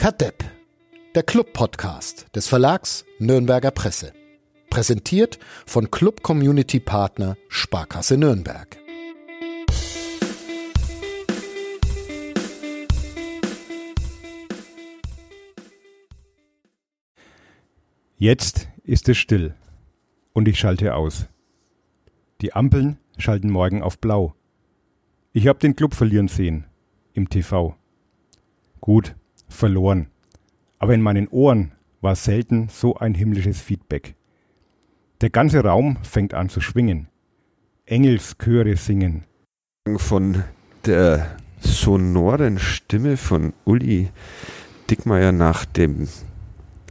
Kadepp, der Club-Podcast des Verlags Nürnberger Presse. Präsentiert von Club Community Partner Sparkasse Nürnberg. Jetzt ist es still und ich schalte aus. Die Ampeln schalten morgen auf blau. Ich habe den Club verlieren sehen im TV. Gut, verloren. Aber in meinen Ohren war selten so ein himmlisches Feedback. Der ganze Raum fängt an zu schwingen. Engelschöre singen. Von der sonoren Stimme von Uli Dickmeier nach dem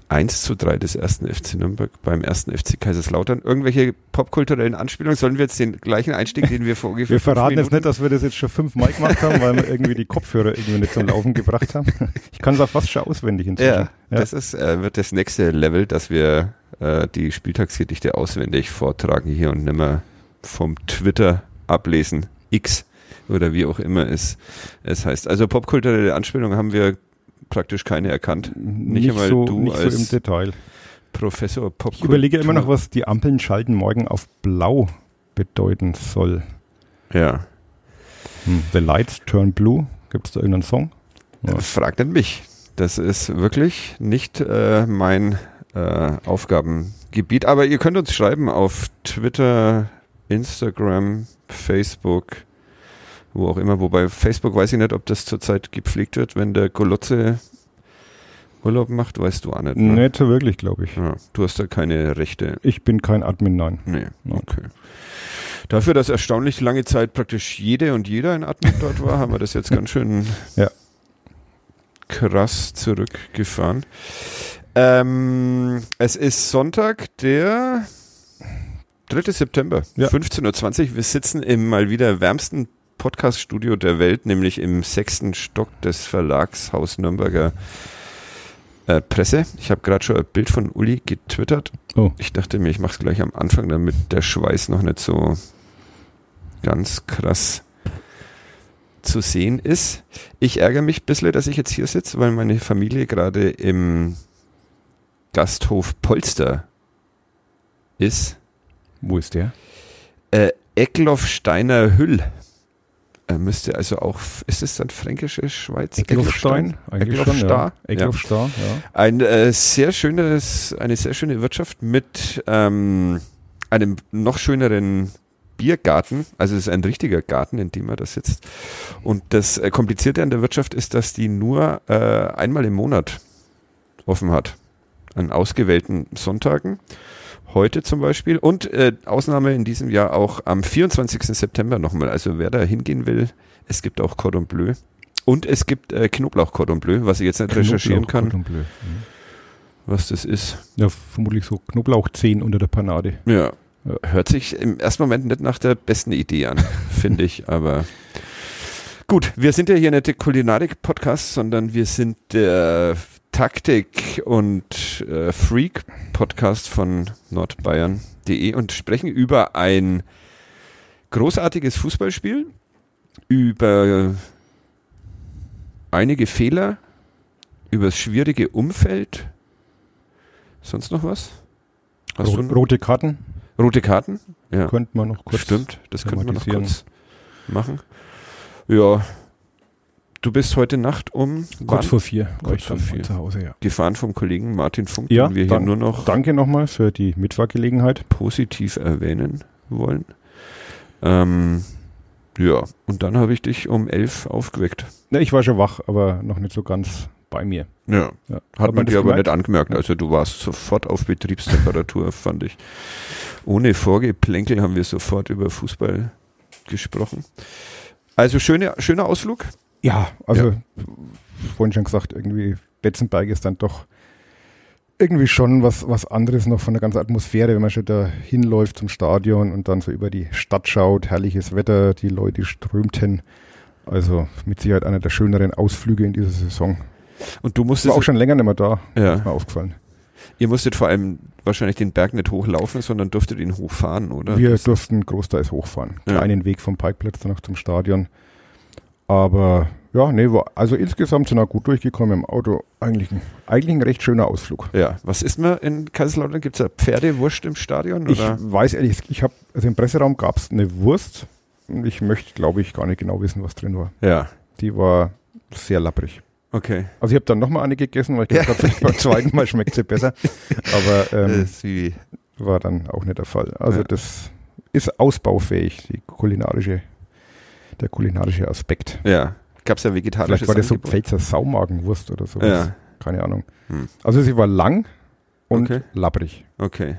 1 zu 3 des ersten FC Nürnberg beim ersten FC Kaiserslautern. Irgendwelche popkulturellen Anspielungen? Sollen wir jetzt den gleichen Einstieg, den wir vor ungefähr Wir verraten jetzt nicht, dass wir das jetzt schon fünfmal gemacht haben, weil wir irgendwie die Kopfhörer irgendwie nicht zum Laufen gebracht haben. Ich kann es auch fast schon auswendig inzwischen. Ja, ja. das ist, äh, wird das nächste Level, dass wir äh, die Spieltagsgedichte auswendig vortragen hier und nicht mehr vom Twitter ablesen. X oder wie auch immer es, es heißt. Also popkulturelle Anspielungen haben wir praktisch keine erkannt. Nicht, nicht einmal so, du nicht als so im Detail. Professor Pop. Ich überlege immer noch, was die Ampeln schalten morgen auf blau bedeuten soll. Ja. Hm. The Lights Turn Blue. Gibt es da irgendeinen Song? Ja. Frag denn mich. Das ist wirklich nicht äh, mein äh, Aufgabengebiet. Aber ihr könnt uns schreiben auf Twitter, Instagram, Facebook, wo auch immer. Wobei Facebook weiß ich nicht, ob das zurzeit gepflegt wird, wenn der Golotze Urlaub macht, weißt du auch nicht. Ne? Nicht so wirklich, glaube ich. Ja, du hast da keine Rechte. Ich bin kein Admin, nein. Nee, okay. Dafür, dass erstaunlich lange Zeit praktisch jede und jeder ein Admin dort war, haben wir das jetzt ganz schön ja. krass zurückgefahren. Ähm, es ist Sonntag, der 3. September, ja. 15.20 Uhr. Wir sitzen im mal wieder wärmsten Podcast-Studio der Welt, nämlich im sechsten Stock des Verlagshaus Nürnberger äh, Presse. Ich habe gerade schon ein Bild von Uli getwittert. Oh. Ich dachte mir, ich mache es gleich am Anfang, damit der Schweiß noch nicht so ganz krass zu sehen ist. Ich ärgere mich ein bisschen, dass ich jetzt hier sitze, weil meine Familie gerade im Gasthof Polster ist. Wo ist der? Äh, Eckloff Steiner Hüll. Er müsste also auch, ist es dann fränkische Schweiz? Eckloffstein? Eckloffstar. Ja. Eckloffstar, ja. Ein äh, sehr schönes, eine sehr schöne Wirtschaft mit ähm, einem noch schöneren Biergarten. Also es ist ein richtiger Garten, in dem er da sitzt. Und das äh, Komplizierte an der Wirtschaft ist, dass die nur äh, einmal im Monat offen hat. An ausgewählten Sonntagen heute zum Beispiel und äh, Ausnahme in diesem Jahr auch am 24. September nochmal. Also wer da hingehen will, es gibt auch Cordon Bleu und es gibt äh, Knoblauch Cordon Bleu, was ich jetzt nicht recherchieren kann. Cordon Bleu. Mhm. Was das ist. Ja, vermutlich so Knoblauchzehen unter der Panade. Ja. Hört sich im ersten Moment nicht nach der besten Idee an, finde ich, aber gut, wir sind ja hier nicht der Kulinarik-Podcast, sondern wir sind der Taktik und äh, Freak Podcast von nordbayern.de und sprechen über ein großartiges Fußballspiel, über einige Fehler, über das schwierige Umfeld. Sonst noch was? Hast Rot, rote Karten? Rote Karten? Ja. Könnte man noch kurz. Stimmt, das könnte man noch kurz machen. Ja, Du bist heute Nacht um kurz vor vier ich dann vier. zu Hause, ja. Gefahren vom Kollegen Martin Funk, ja, den wir hier nur noch danke nochmal für die Mitfahrgelegenheit positiv erwähnen wollen. Ähm, ja, und dann habe ich dich um elf aufgeweckt. Ne, ich war schon wach, aber noch nicht so ganz bei mir. Ja, ja. hat, hat man dir aber nicht angemerkt. Also du warst sofort auf Betriebstemperatur, fand ich. Ohne Vorgeplänkel haben wir sofort über Fußball gesprochen. Also schöne, schöner Ausflug. Ja, also ja. vorhin schon gesagt, irgendwie Betzenberg ist dann doch irgendwie schon was, was anderes noch von der ganzen Atmosphäre, wenn man schon da hinläuft zum Stadion und dann so über die Stadt schaut, herrliches Wetter, die Leute strömten. Also mit Sicherheit einer der schöneren Ausflüge in dieser Saison. Und du musstest. War auch schon länger nicht mehr da, ja. ist mir aufgefallen. Ihr musstet vor allem wahrscheinlich den Berg nicht hochlaufen, sondern durftet ihn hochfahren, oder? Wir durften großteils hochfahren. Ja. Kleinen Weg vom Parkplatz dann noch zum Stadion. Aber ja, nee, war, also insgesamt sind wir gut durchgekommen im Auto. Eigentlich ein, eigentlich ein recht schöner Ausflug. Ja, was ist man in Kaiserslautern? Gibt es da Pferdewurst im Stadion? Ich Oder? weiß ehrlich, ich habe, also im Presseraum gab es eine Wurst. Und ich möchte, glaube ich, gar nicht genau wissen, was drin war. Ja, Die war sehr lapprig. okay. Also ich habe dann nochmal eine gegessen, weil ich Ja. vielleicht beim zweiten Mal schmeckt sie besser. Aber ähm, war dann auch nicht der Fall. Also Ja. das ist ausbaufähig, die kulinarische, der kulinarische Aspekt. ja. Gab es ja vegetarisches Vielleicht war das so? Pfälzer Saumagenwurst oder sowas. Ja, Keine Ahnung. Hm. Also sie war lang und Okay. labbrig. okay.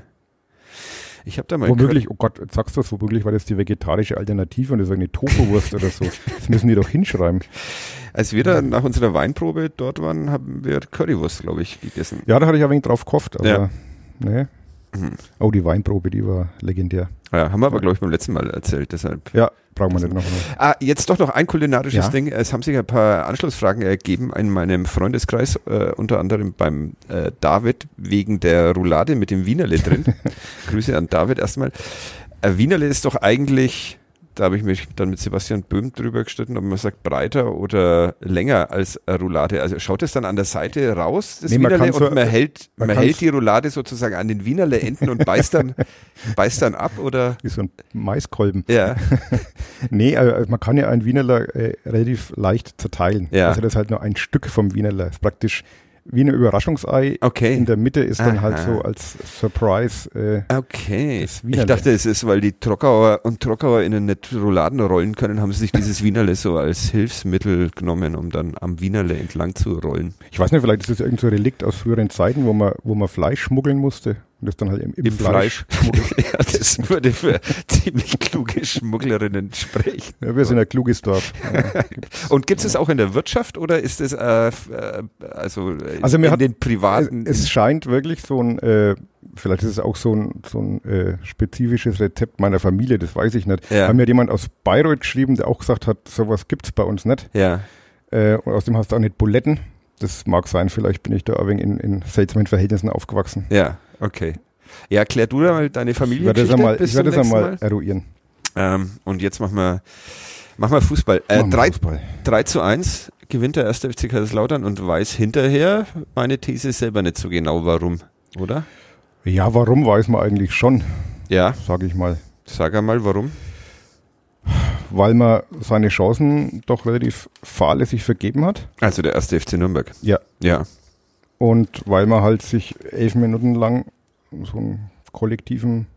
Ich habe da mal Womöglich, oh Gott, sagst du das, womöglich war das die vegetarische Alternative und das war eine Tofu-Wurst oder so. Das müssen die doch hinschreiben. Als wir da nach unserer Weinprobe dort waren, haben wir Currywurst, glaube ich, gegessen. Ja, da hatte ich ein wenig drauf gehofft, aber Ja. nee. Mhm. Oh, die Weinprobe, die war legendär. Ja, haben wir aber, glaube ich, beim letzten Mal erzählt. Deshalb. Ja, brauchen wir nicht noch. Ah, jetzt doch noch ein kulinarisches Ja. Ding. Es haben sich ein paar Anschlussfragen ergeben in meinem Freundeskreis, äh, unter anderem beim äh, David wegen der Roulade mit dem Wienerle drin. Grüße an David erstmal. Äh, Wienerle ist doch eigentlich, da habe ich mich dann mit Sebastian Böhm drüber gestritten, ob man sagt breiter oder länger als Roulade. Also schaut es dann an der Seite raus, das Nee, man Wienerle, so- und man hält, man man hält die Roulade sozusagen an den Wienerle enden und beißt dann, beißt dann ab oder? Wie so ein Maiskolben. Ja, Nee, äh, man kann ja ein Wienerler äh, relativ leicht zerteilen. Ja. Also das ist halt nur ein Stück vom Wienerler. Das ist praktisch wie ein Überraschungsei. okay. In der Mitte ist dann halt Aha. so als Surprise. Äh, Okay. Ich dachte, es ist, weil die Trockauer und TrockauerInnen nicht Rouladen rollen können, haben sie sich dieses Wienerle so als Hilfsmittel genommen, um dann am Wienerle entlang zu rollen. ich weiß nicht, vielleicht ist das irgendein so ein Relikt aus früheren Zeiten, wo man, wo man Fleisch schmuggeln musste und das dann halt im, im, Im Fleisch. Fleisch. ja, das würde für ziemlich kluge Schmugglerinnen sprechen. Ja, wir sind ein kluges Dorf. Ja. Und gibt es auch in der Wirtschaft oder ist es äh, äh, also, Also in hat- den privaten? Es scheint wirklich so ein, äh, vielleicht ist es auch so ein, so ein äh, spezifisches Rezept meiner Familie, das weiß ich nicht. Ja. Hat mir jemand aus Bayreuth geschrieben, der auch gesagt hat, sowas gibt's bei uns nicht. ja, Äh, und außerdem hast du auch nicht Buletten. Das mag sein, vielleicht bin ich da ein wenig in, in seltsamen Verhältnissen aufgewachsen. ja, okay. Ja, klär du da mal deine Ich Familie. werde das einmal, ich werde das einmal eruieren. Ähm, und jetzt machen wir, machen wir Fußball. Äh, Machen wir drei, Fußball. 3 zu 1 gewinnt der erste FC Kaiserslautern und weiß hinterher meine These selber nicht so genau warum, oder? Ja, warum weiß man eigentlich schon, Ja, sage ich mal. sag einmal warum. Weil man seine Chancen doch relativ fahrlässig vergeben hat. Also der erste FC Nürnberg. Ja. Ja. Und weil man halt sich elf Minuten lang so einen kollektiven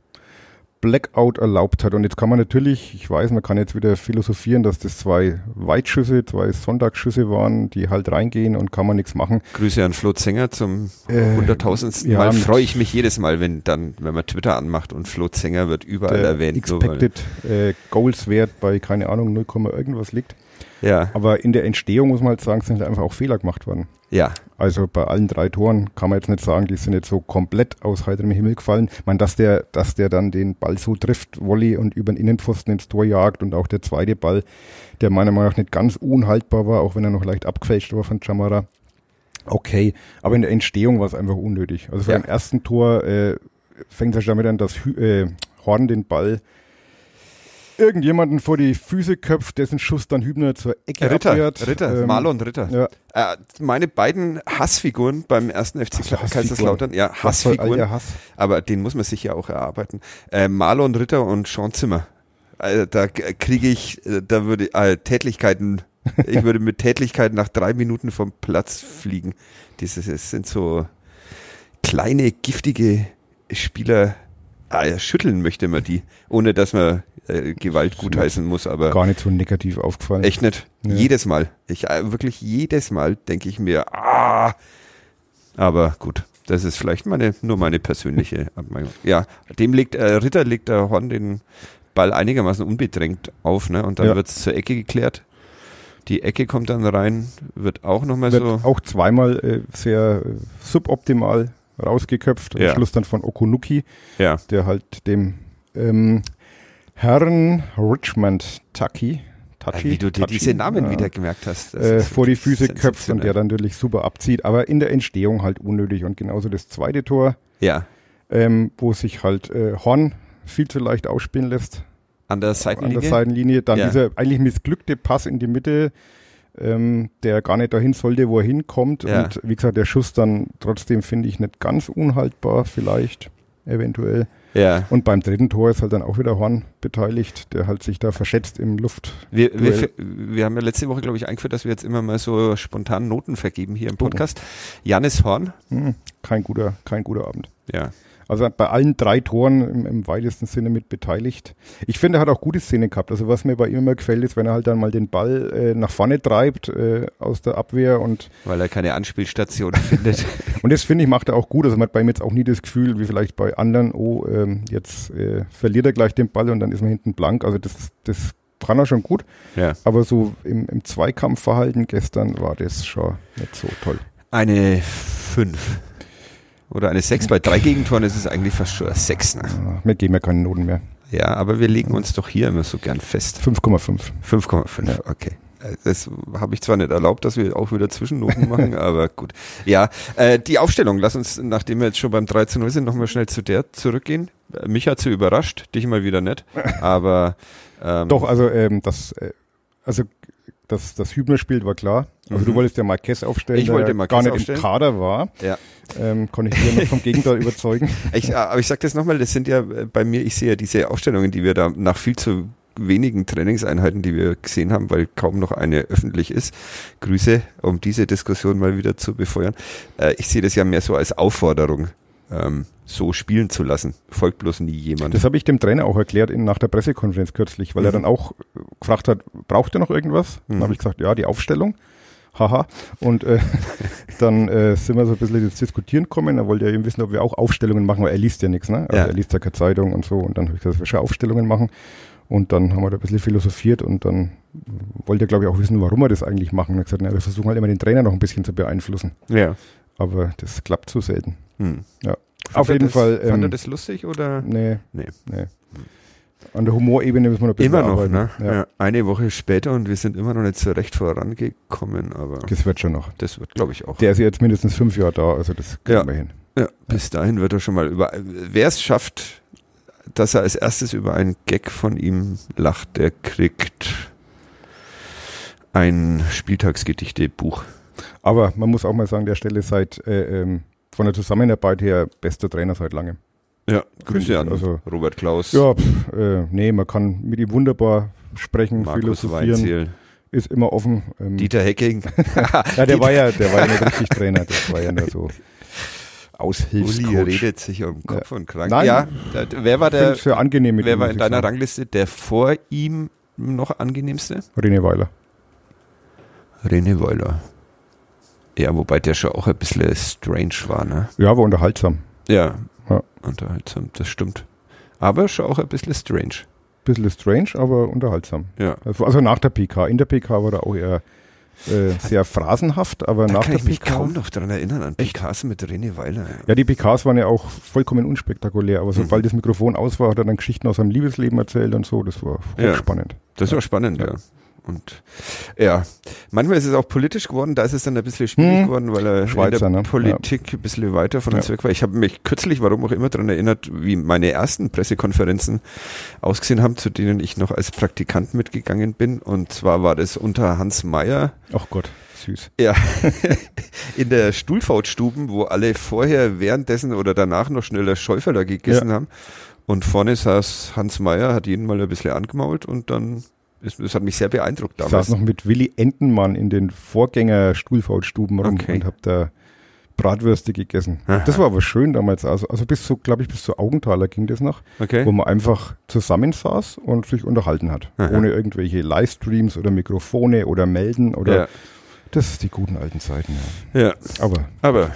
Blackout erlaubt hat. Und jetzt kann man natürlich, ich weiß, man kann jetzt wieder philosophieren, dass das zwei Weitschüsse, zwei Sonntagsschüsse waren, die halt reingehen und kann man nichts machen. Grüße an Flo Zenger zum Äh, hunderttausendsten ja, Mal. Freue ich mich jedes Mal, wenn dann, wenn man Twitter anmacht und Flo Zenger wird überall erwähnt. Expected äh, Goals Wert bei, keine Ahnung, 0, irgendwas liegt. Ja, Aber in der Entstehung muss man halt sagen, sind halt einfach auch Fehler gemacht worden. Ja, Also bei allen drei Toren kann man jetzt nicht sagen, die sind jetzt so komplett aus heiterem Himmel gefallen. Ich meine, dass der, dass der dann den Ball so trifft, Volley und über den Innenpfosten ins Tor jagt und auch der zweite Ball, der meiner Meinung nach nicht ganz unhaltbar war, auch wenn er noch leicht abgefälscht war von Chamara. Okay, aber in der Entstehung war es einfach unnötig. Also vor Ja. dem ersten Tor äh, fängt es damit an, dass Hü äh, Horn den Ball irgendjemanden vor die Füße köpft, dessen Schuss dann Hübner zur Ecke Ritter, abwehrt. Ritter, Ähm, Marlon Ritter. Ja, Äh, meine beiden Hassfiguren beim ersten FC Ach so, Hassfiguren. Kaiserslautern, ja, Hassfiguren. Hass? Aber den muss man sich ja auch erarbeiten. Äh, Marlon Ritter und Sean Zimmer. Also da kriege ich, äh, da würde äh, Tätlichkeiten, ich würde mit Tätlichkeiten nach drei Minuten vom Platz fliegen. Dieses es sind so kleine, giftige Spieler. Ah, ja, schütteln möchte man die, ohne dass man äh, Gewalt gutheißen muss, aber Gar nicht so negativ aufgefallen. echt nicht. Ja. Jedes Mal. Ich äh, wirklich jedes Mal denke ich mir, ah. Aber gut, das ist vielleicht meine, nur meine persönliche Abmeinung. Ja, dem legt äh, Ritter legt der Horn den Ball einigermaßen unbedrängt auf, ne? Und dann Ja. wird es zur Ecke geklärt. Die Ecke kommt dann rein, wird auch nochmal so. auch zweimal äh, sehr äh, suboptimal rausgeköpft. Ja. Am Schluss dann von Okunuki, Ja, der halt dem ähm, Herrn Richmond Tucky, Tachi, wie du dir Tachi, diese Namen ja, wieder gemerkt hast. äh, vor die Füße köpft und der dann natürlich super abzieht. Aber in der Entstehung halt unnötig. Und genauso das zweite Tor, Ja, ähm, wo sich halt äh, Horn viel zu leicht ausspielen lässt. An der Seitenlinie? An der Seitenlinie. Dann Ja. dieser eigentlich missglückte Pass in die Mitte, ähm, der gar nicht dahin sollte, wo er hinkommt. Ja. Und wie gesagt, der Schuss dann trotzdem finde ich nicht ganz unhaltbar, vielleicht, eventuell. Ja. Und beim dritten Tor ist halt dann auch wieder Horn beteiligt, der halt sich da verschätzt im Luft. Wir, wir, wir haben ja letzte Woche, glaube ich, eingeführt, dass wir jetzt immer mal so spontan Noten vergeben hier im Oh. Podcast. Janis Horn. Hm, kein guter, kein guter Abend. Ja. Also bei allen drei Toren im, im weitesten Sinne mit beteiligt. Ich finde, er hat auch gute Szenen gehabt. Also was mir bei ihm immer gefällt, ist, wenn er halt dann mal den Ball äh, nach vorne treibt äh, aus der Abwehr und Weil er keine Anspielstation findet. und das finde ich macht er auch gut. Also man hat bei ihm jetzt auch nie das Gefühl, wie vielleicht bei anderen, oh, ähm, jetzt äh, verliert er gleich den Ball und dann ist man hinten blank. Also das, das kann er schon gut. Ja. Aber so im, im Zweikampfverhalten gestern war das schon nicht so toll. Eine 5. Oder eine 6. Bei drei Gegentoren ist es eigentlich fast schon eine 6. Ne? Wir geben ja keine Noten mehr. Ja, aber wir legen uns doch hier immer so gern fest. 5,5. 5,5, Ja. okay. Das habe ich zwar nicht erlaubt, dass wir auch wieder Zwischennoten machen, aber gut. Ja, äh, die Aufstellung, lass uns, nachdem wir jetzt schon beim 3 zu 0 sind, nochmal schnell zu der zurückgehen. Mich hat sie überrascht, dich mal wieder nicht, aber ähm, Doch, also ähm, das, äh, also das, das Hübner spielt war klar. Also Mhm. du wolltest ja Marquez aufstellen, Ich der wollte ja Marquez gar nicht aufstellen. im Kader war. Ja. Ähm, konnte ich dir noch vom Gegenteil überzeugen. Ich, äh, aber ich sage das nochmal, das sind ja äh, bei mir, ich sehe ja diese Ausstellungen, die wir da nach viel zu wenigen Trainingseinheiten, die wir gesehen haben, weil kaum noch eine öffentlich ist. Grüße, um diese Diskussion mal wieder zu befeuern. Äh, ich sehe das ja mehr so als Aufforderung, ähm, so spielen zu lassen. Folgt bloß nie jemand. Das habe ich dem Trainer auch erklärt in, nach der Pressekonferenz kürzlich, weil er Mhm. dann auch äh, gefragt hat, braucht er noch irgendwas? Dann Mhm. habe ich gesagt, ja, die Aufstellung. Haha. Und äh, dann äh, sind wir so ein bisschen ins Diskutieren gekommen. Er wollte ja eben wissen, ob wir auch Aufstellungen machen, weil er liest ja nichts, ne? Also Ja. er liest ja keine Zeitung und so. Und dann habe ich gesagt, dass wir schon Aufstellungen machen. Und dann haben wir da ein bisschen philosophiert und dann wollte er, glaube ich, auch wissen, warum wir das eigentlich machen. Und er hat gesagt, na, wir versuchen halt immer den Trainer noch ein bisschen zu beeinflussen. ja. Aber das klappt zu selten. Hm. Ja. Fand Auf er jeden das, Fall, Fand er ähm, das lustig oder? Nee, Nee. nee. An der Humorebene müssen wir noch ein bisschen Immer noch, arbeiten. ne? Ja. Ja. Eine Woche später und wir sind immer noch nicht so recht vorangekommen, aber Das wird schon noch. das wird, glaube ich, auch. Der ist jetzt mindestens fünf Jahre da, also das kriegen Ja. wir hin. Ja, bis dahin wird er schon mal über. Wer es schafft, dass er als erstes über einen Gag von ihm lacht, der kriegt ein Spieltagsgedichte-Buch. Aber man muss auch mal sagen, der Stelle seit äh, ähm, von der Zusammenarbeit her bester Trainer seit langem. Ja, Grüße an also- Robert Klaus, Ja, pff, äh, nee, man kann mit ihm wunderbar sprechen, Markus philosophieren, Weinziel, ist immer offen. Ähm, Dieter Hecking, ja, der war ja, der war ja nicht richtig Trainer, das war ja nur so Uli Aushilfscoach. redet sich um Kopf und Kragen. Nein. ja, äh, wer war der, sehr angenehm wer war in deiner sagen. Rangliste der vor ihm noch angenehmste? René Weiler. René Weiler. Ja, wobei der schon auch ein bisschen strange war, ne? Ja, war unterhaltsam. Ja, Ja. unterhaltsam, das stimmt. Aber schon auch ein bisschen strange. Bisschen strange, aber unterhaltsam. Ja. Also nach der PK. In der PK war er auch eher äh, sehr phrasenhaft, aber Da nach kann der ich mich PK. kaum noch dran erinnern an PKs mit René Weiler. Ja, die PKs waren ja auch vollkommen unspektakulär, aber sobald Mhm. das Mikrofon aus war, hat er dann Geschichten aus seinem Liebesleben erzählt und so. Das war Ja. hochspannend. Das war spannend, ja. Und ja, manchmal ist es auch politisch geworden, da ist es dann ein bisschen schwierig Hm. geworden, weil er Schweizer, in der ne? Politik ein bisschen weiter von uns Ja. weg war. Ich habe mich kürzlich, warum auch immer, daran erinnert, wie meine ersten Pressekonferenzen ausgesehen haben, zu denen ich noch als Praktikant mitgegangen bin. Und zwar war das unter Hans Meyer Ach Gott, süß. Ja, in der Stuhlfautstuben, wo alle vorher, währenddessen oder danach noch schneller Schäuferler gegessen haben. Und vorne saß Hans Meyer, hat jeden mal ein bisschen angemault und dann, ist, das hat mich sehr beeindruckt Ich damals. saß noch mit Willi Entenmann in den Vorgänger-Stuhlfautstuben rum Okay. und hab da Bratwürste gegessen. Aha. Das war aber schön damals. Also, also bis zu, glaube ich, bis zu Augenthaler ging das noch, Okay. wo man einfach zusammensaß und sich unterhalten hat. Aha. Ohne irgendwelche Livestreams oder Mikrofone oder Melden oder Ja, das ist die guten alten Zeiten. Ja. ja, Aber aber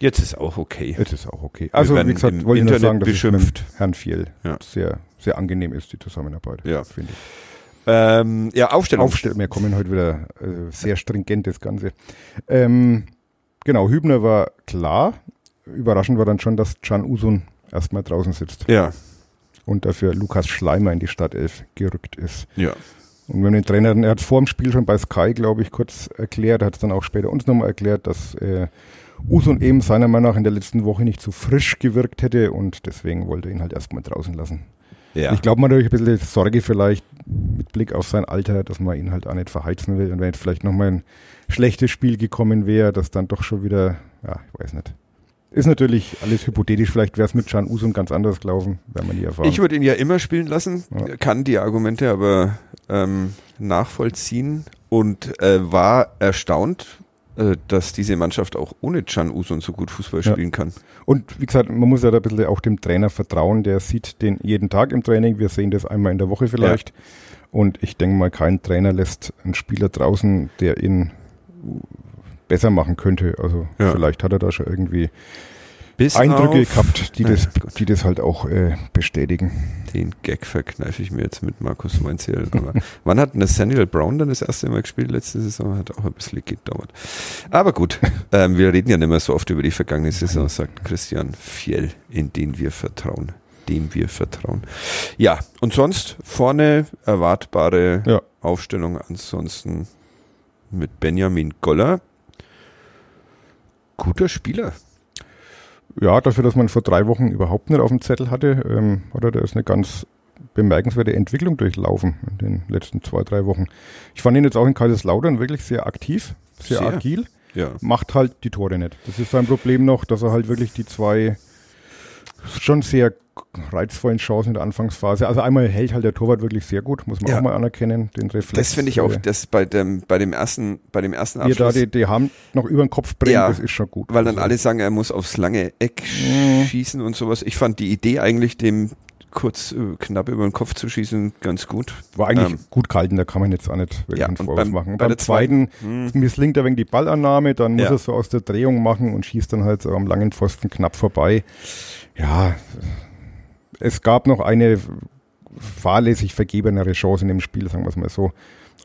jetzt ist auch okay. Es ist auch okay. Also, wie gesagt, wollte ich nur sagen, dass es beschimpft. mit Herrn Fiel Ja. sehr, sehr angenehm ist, die Zusammenarbeit. Ja. finde ich. Ähm, ja, Aufstellung. Aufstellen, wir kommen heute wieder äh, sehr stringent, das Ganze. Ähm, genau, Hübner war klar. Überraschend war dann schon, dass Can Usun erstmal draußen sitzt ja, und dafür Lukas Schleimer in die Startelf gerückt ist. ja. Und wenn den Trainer, er hat vor dem Spiel schon bei Sky, glaube ich, kurz erklärt, hat es dann auch später uns nochmal erklärt, dass äh, Usun eben seiner Meinung nach in der letzten Woche nicht so frisch gewirkt hätte und deswegen wollte er ihn halt erstmal draußen lassen. Ja. Ich glaube, man hat natürlich ein bisschen Sorge vielleicht mit Blick auf sein Alter, dass man ihn halt auch nicht verheizen will. Und wenn jetzt vielleicht nochmal ein schlechtes Spiel gekommen wäre, das dann doch schon wieder, ja, ich weiß nicht. Ist natürlich alles hypothetisch, vielleicht wäre es mit Can Usum ganz anders gelaufen, wenn man nie erfahren. Ich würde ihn ja immer spielen lassen, Ja. kann die Argumente aber ähm, nachvollziehen und äh, war erstaunt, dass diese Mannschaft auch ohne Can Usun so gut Fußball Ja. spielen kann. Und wie gesagt, man muss ja da ein bisschen auch dem Trainer vertrauen, der sieht den jeden Tag im Training. Wir sehen das einmal in der Woche vielleicht. Und ich denke mal, kein Trainer lässt einen Spieler draußen, der ihn besser machen könnte. Also Ja. vielleicht hat er da schon irgendwie Bis Eindrücke gehabt, die Ja, das, die das halt auch äh, bestätigen. den Gag verkneife ich mir jetzt mit Markus Weinzierl. Aber wann hat Nathaniel Brown dann das erste Mal gespielt? Letzte Saison hat auch ein bisschen gedauert. Aber gut, ähm, wir reden ja nicht mehr so oft über die vergangene Saison, sagt Christian Fjell, in den wir vertrauen. Dem wir vertrauen. Ja, und sonst vorne erwartbare Ja. Aufstellung. Ansonsten mit Benjamin Goller. Guter Spieler. Ja, dafür, dass man vor drei Wochen überhaupt nicht auf dem Zettel hatte, ähm, hat er da ist eine ganz bemerkenswerte Entwicklung durchlaufen in den letzten zwei, drei Wochen. Ich fand ihn jetzt auch in Kaiserslautern wirklich sehr aktiv, sehr, Sehr. agil, Ja. macht halt die Tore nicht. Das ist sein Problem noch, dass er halt wirklich die zwei schon sehr reizvollen Chancen in der Anfangsphase. Also einmal hält halt der Torwart wirklich sehr gut, muss man Ja. auch mal anerkennen, den Reflex. Das finde ich auch, äh, dass bei dem, bei dem ersten, bei dem ersten wie er da Abschluss, die, die Hand noch über den Kopf bringt, Ja, das ist schon gut. weil dann Also, alle sagen, er muss aufs lange Eck Mhm. schießen und sowas. Ich fand die Idee eigentlich, dem kurz äh, knapp über den Kopf zu schießen, ganz gut. War eigentlich Ähm, gut gehalten, da kann man jetzt auch nicht wirklich Ja, einen Vorwurf beim- machen. bei Beim der zweiten Hm. misslingt er wegen die Ballannahme, dann muss Ja. er so aus der Drehung machen und schießt dann halt am langen Pfosten knapp vorbei. Ja, es gab noch eine fahrlässig vergebenere Chance in dem Spiel, sagen wir es mal so.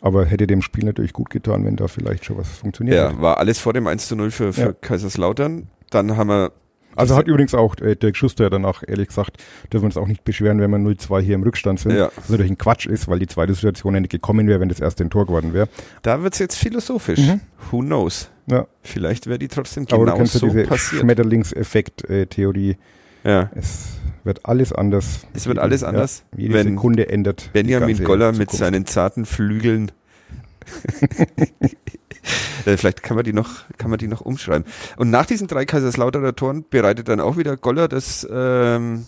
Aber hätte dem Spiel natürlich gut getan, wenn da vielleicht schon was funktioniert Ja, hätte. war alles vor dem 1 zu 0 für, für Ja. Kaiserslautern. Dann haben wir Also hat übrigens auch äh, Dirk Schuster ja danach, ehrlich gesagt, dürfen wir uns auch nicht beschweren, wenn wir 0-2 hier im Rückstand sind. Ja. Was natürlich ein Quatsch ist, weil die zweite Situation ja nicht gekommen wäre, wenn das erste ein Tor geworden wäre. Da wird's jetzt philosophisch. Mhm. Who knows? Ja. Vielleicht wäre die trotzdem Aber du genau kennst ja so diese passiert. Schmetterlingseffekt-Theorie. Ja. es wird alles anders. Es wird alles anders, Ja, jede wenn Sekunde ändert. Benjamin Goller mit seinen zarten Flügeln. Äh, Vielleicht kann man die noch, kann man die noch umschreiben. Und nach diesen drei Kaiserslauterer Toren bereitet dann auch wieder Goller das ähm,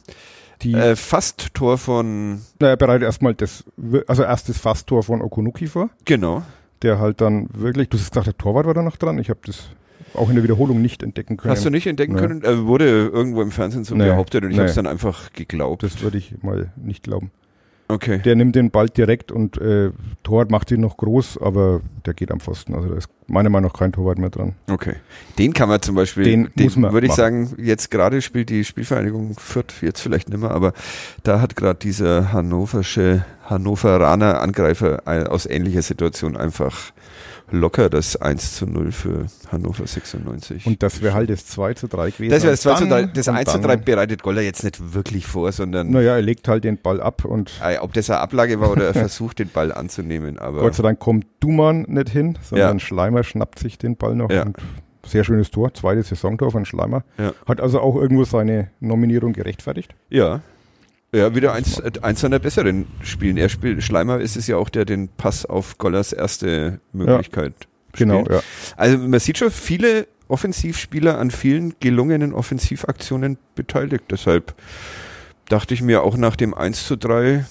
Die, äh, Fast-Tor von na, er bereitet erstmal das, also erst das Fasttor von Okunuki vor, genau. der halt dann wirklich, du hast gesagt, der Torwart war da noch dran. Ich habe das auch in der Wiederholung nicht entdecken können. Hast du nicht entdecken Nee. können? Er wurde irgendwo im Fernsehen so Nee. behauptet und ich Nee. habe es dann einfach geglaubt. Das würde ich mal nicht glauben. Okay. Der nimmt den Ball direkt und äh, Torwart macht ihn noch groß, aber der geht am Pfosten. Also da ist meiner Meinung nach kein Torwart mehr dran. Okay. Den kann man zum Beispiel, Den den, muss man würde ich sagen, jetzt gerade spielt die Spielvereinigung Fürth, jetzt vielleicht nicht mehr, aber da hat gerade dieser hannoversche, Hannoveraner Angreifer äh, aus ähnlicher Situation einfach locker das 1 zu 0 für Hannover 96. Und das wäre halt das 2 zu 3 gewesen. das wäre das 2 zu Und 3. dann- Das und 1 zu dann- 3 bereitet Goller jetzt nicht wirklich vor, sondern Naja, er legt halt den Ball ab und ob das eine Ablage war oder er versucht, den Ball anzunehmen, aber Gott sei Dank kommt Duman nicht hin, sondern Ja. Schleimer schnappt sich den Ball noch. Ja. Und sehr schönes Tor, zweites Saisontor von Schleimer. Ja. Hat also auch irgendwo seine Nominierung gerechtfertigt. Ja. Ja, wieder eins, eins seiner besseren Spielen. Er spielt, Schleimer ist es ja auch, der den Pass auf Gollers erste Möglichkeit Genau, spielt. ja. Also man sieht schon viele Offensivspieler an vielen gelungenen Offensivaktionen beteiligt. Deshalb dachte ich mir auch nach dem 1 zu 3,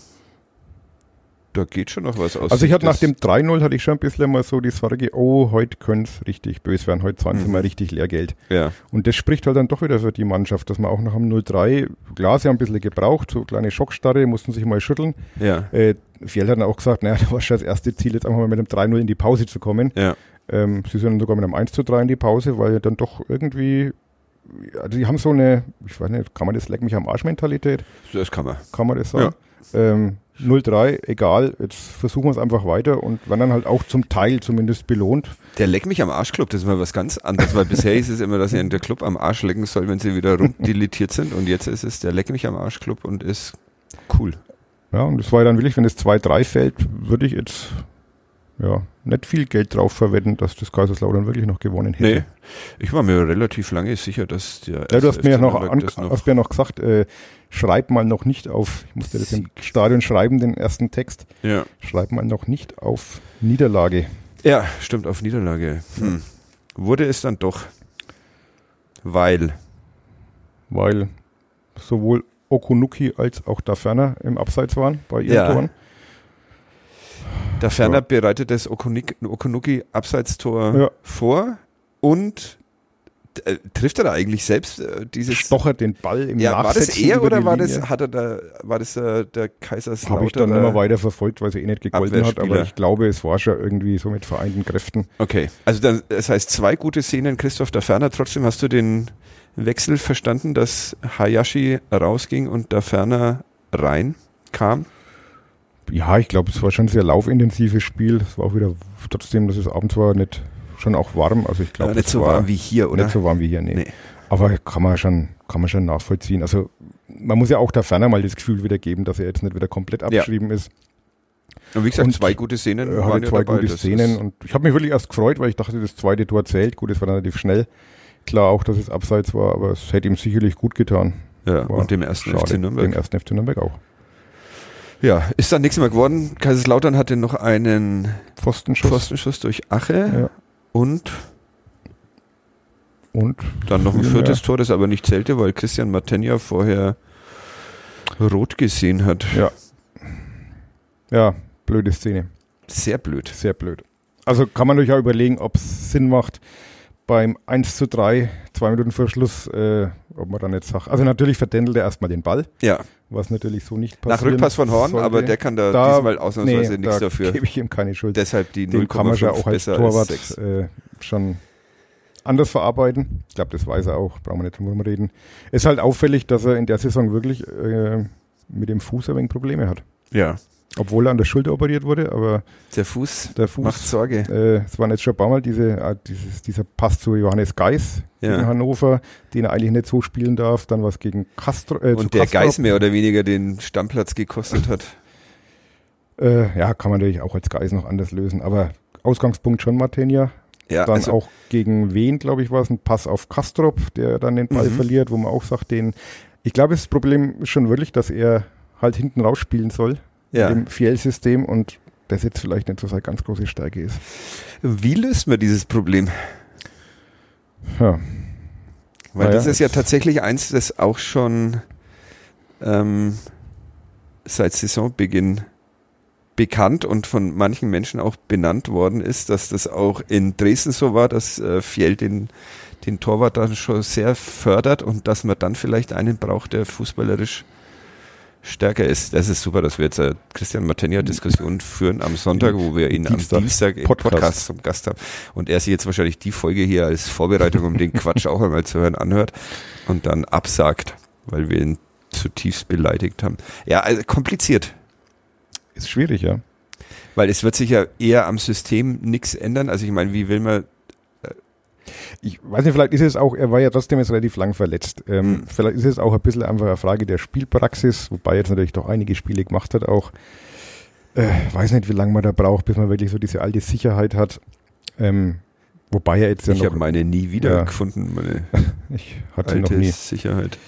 da geht schon noch was aus. Also ich hatte nach dem 3-0 hatte ich schon ein bisschen mal so die Sorge, oh, heute könnte es richtig böse werden, heute zahlen sie Mhm. mal richtig Lehrgeld. Ja, Und das spricht halt dann doch wieder für die Mannschaft, dass man auch nach dem 0-3, klar, sie haben ein bisschen gebraucht, so kleine Schockstarre, mussten sich mal schütteln. ja, Äh, Fjell hat dann auch gesagt, naja, da war schon das erste Ziel, jetzt einfach mal mit dem 3-0 in die Pause zu kommen. ja. Ähm, sie sind dann sogar mit einem 1 zu 3 in die Pause, weil dann doch irgendwie, ja, die haben so eine, ich weiß nicht, kann man das Leck mich am Arsch-Mentalität? Das kann man. Kann man das sagen? Ähm, 0-3, egal, jetzt versuchen wir es einfach weiter und werden dann halt auch zum Teil zumindest belohnt. Der Leck mich am Arschclub, das ist mal was ganz anderes, weil bisher hieß es immer, dass er in der Club am Arsch lecken soll, wenn sie wieder rumdilettiert sind und jetzt ist es der Leck mich am Arschclub und ist cool. Ja, und das war ja dann wirklich, wenn das 2-3 fällt, würde ich jetzt, ja, nicht viel Geld drauf verwenden, dass das Kaiserslautern wirklich noch gewonnen hätte. Nee, ich war mir relativ lange sicher, dass der. Ja, du hast mir ja noch, noch, hast mir noch gesagt, äh, schreib mal noch nicht auf, ich musste das im Stadion schreiben, den ersten Text. Ja. Schreib mal noch nicht auf Niederlage. Ja, stimmt, auf Niederlage. Hm. Wurde es dann doch. Weil. Weil sowohl Okunuki als auch Daferner im Abseits waren bei ihren ja. Toren. Daferner ja. bereitet das Okunuki Abseitstor ja. vor und äh, trifft er da eigentlich selbst äh, dieses stochert den Ball im ja, War das er oder war das hat er da war das äh, der Kaiserslautern? Habe ich dann immer weiter verfolgt, weil sie eh nicht gegolten hat, aber ich glaube, es war schon irgendwie so mit vereinten Kräften. Okay, also dann, das heißt zwei gute Szenen Christoph da Ferner. Trotzdem hast du den Wechsel verstanden, dass Hayashi rausging und da Ferner rein kam? Ja, ich glaube, es war schon ein sehr laufintensives Spiel. Es war auch wieder trotzdem, dass es abends war, nicht schon auch warm. Also ich glaube, nicht so warm wie hier, oder? Nicht so warm wie hier, nee. nee. Aber kann man schon, kann man schon nachvollziehen. Also man muss ja auch da ferner mal das Gefühl wieder geben, dass er jetzt nicht wieder komplett abgeschrieben ja. ist. Und wie gesagt, und zwei gute Szenen. Er hat zwei dabei, gute Szenen und ich habe mich wirklich erst gefreut, weil ich dachte, das zweite Tor zählt. Gut, es war relativ schnell. Klar auch, dass es abseits war, aber es hätte ihm sicherlich gut getan. Ja, war und dem ersten schade, FC Nürnberg. Dem ersten FC Nürnberg auch. Ja, ist dann nichts mehr geworden. Kaiserslautern hatte noch einen Pfostenschuss, Pfostenschuss durch Ache ja. und und dann noch ein viertes mehr. Tor, das aber nicht zählte, weil Christian Martenja vorher rot gesehen hat. Ja. Ja, blöde Szene. Sehr blöd. Sehr blöd. Also kann man durchaus überlegen, ob es Sinn macht, beim 1 zu 3, zwei Minuten vor Schluss, äh, ob man dann jetzt sagt, also natürlich verdändelt er erstmal den Ball. Ja. Was natürlich so nicht passiert. Nach Rückpass von Horn, sollte. aber der kann da, da diesmal ausnahmsweise nee, nichts da dafür. gebe ich ihm keine Schuld. Deshalb die 0,5 kann man ja auch als Torwart als äh, schon anders verarbeiten. Ich glaube, das weiß er auch, brauchen wir nicht drüber reden. Es ist halt auffällig, dass er in der Saison wirklich äh, mit dem Fuß ein wenig Probleme hat. Ja. Obwohl er an der Schulter operiert wurde, aber der Fuß, der Fuß macht Sorge. Äh, es waren jetzt schon ein paar Mal diese, dieses, dieser Pass zu Johannes Geis ja. gegen Hannover, den er eigentlich nicht so spielen darf. Dann was gegen Castro. Äh, Und der Castro. Geis mehr oder weniger den Stammplatz gekostet hat. Äh, ja, kann man natürlich auch als Geis noch anders lösen. Aber Ausgangspunkt schon Martenia. Ja, dann also auch gegen wen, glaube ich, war es ein Pass auf Kastrop, der dann den Ball mhm. verliert, wo man auch sagt, den. Ich glaube, das Problem ist schon wirklich, dass er halt hinten rausspielen soll ja. im Fiel-System und das jetzt vielleicht nicht so seine ganz große Stärke ist. Wie löst man dieses Problem? Ja. Weil naja, das ist ja tatsächlich eins, das auch schon ähm, seit Saisonbeginn bekannt und von manchen Menschen auch benannt worden ist, dass das auch in Dresden so war, dass äh, Fjell den, den Torwart dann schon sehr fördert und dass man dann vielleicht einen braucht, der fußballerisch stärker ist. Das ist super, dass wir jetzt eine Christian Martenia-Diskussion führen am Sonntag, wo wir ihn Dienstag, am Dienstag im Podcast. Podcast zum Gast haben. Und er sich jetzt wahrscheinlich die Folge hier als Vorbereitung, um den Quatsch auch einmal zu hören, anhört und dann absagt, weil wir ihn zutiefst beleidigt haben. Ja, also kompliziert. Ist schwierig, ja. Weil es wird sich ja eher am System nichts ändern. Also ich meine, wie will man ich weiß nicht, vielleicht ist es auch, er war ja trotzdem jetzt relativ lang verletzt. Ähm, mhm. Vielleicht ist es auch ein bisschen einfach eine Frage der Spielpraxis, wobei er jetzt natürlich doch einige Spiele gemacht hat auch. Äh, weiß nicht, wie lange man da braucht, bis man wirklich so diese alte Sicherheit hat. Ähm, wobei er jetzt ja ich noch. Ich habe meine nie wiedergefunden, ja, meine ich hatte alte noch nie. Sicherheit.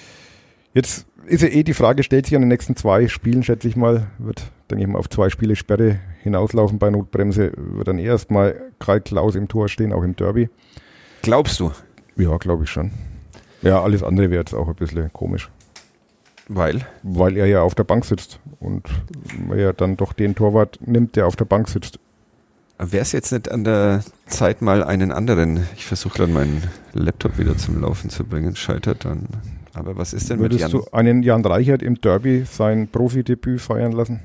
Jetzt ist ja eh die Frage, stellt sich an den nächsten zwei Spielen, schätze ich mal, wird, denke ich mal, auf zwei Spiele Sperre hinauslaufen bei Notbremse, wird dann erstmal Karl Klaus im Tor stehen, auch im Derby. Glaubst du? Ja, glaube ich schon. Ja, alles andere wäre jetzt auch ein bisschen komisch. Weil? Weil er ja auf der Bank sitzt und er dann doch den Torwart nimmt, der auf der Bank sitzt. Wäre es jetzt nicht an der Zeit mal einen anderen, ich versuche dann meinen Laptop wieder zum Laufen zu bringen, scheitert dann. Aber was ist denn Würdest mit Jan? du einen Jan Reichert im Derby sein Profidebüt feiern lassen?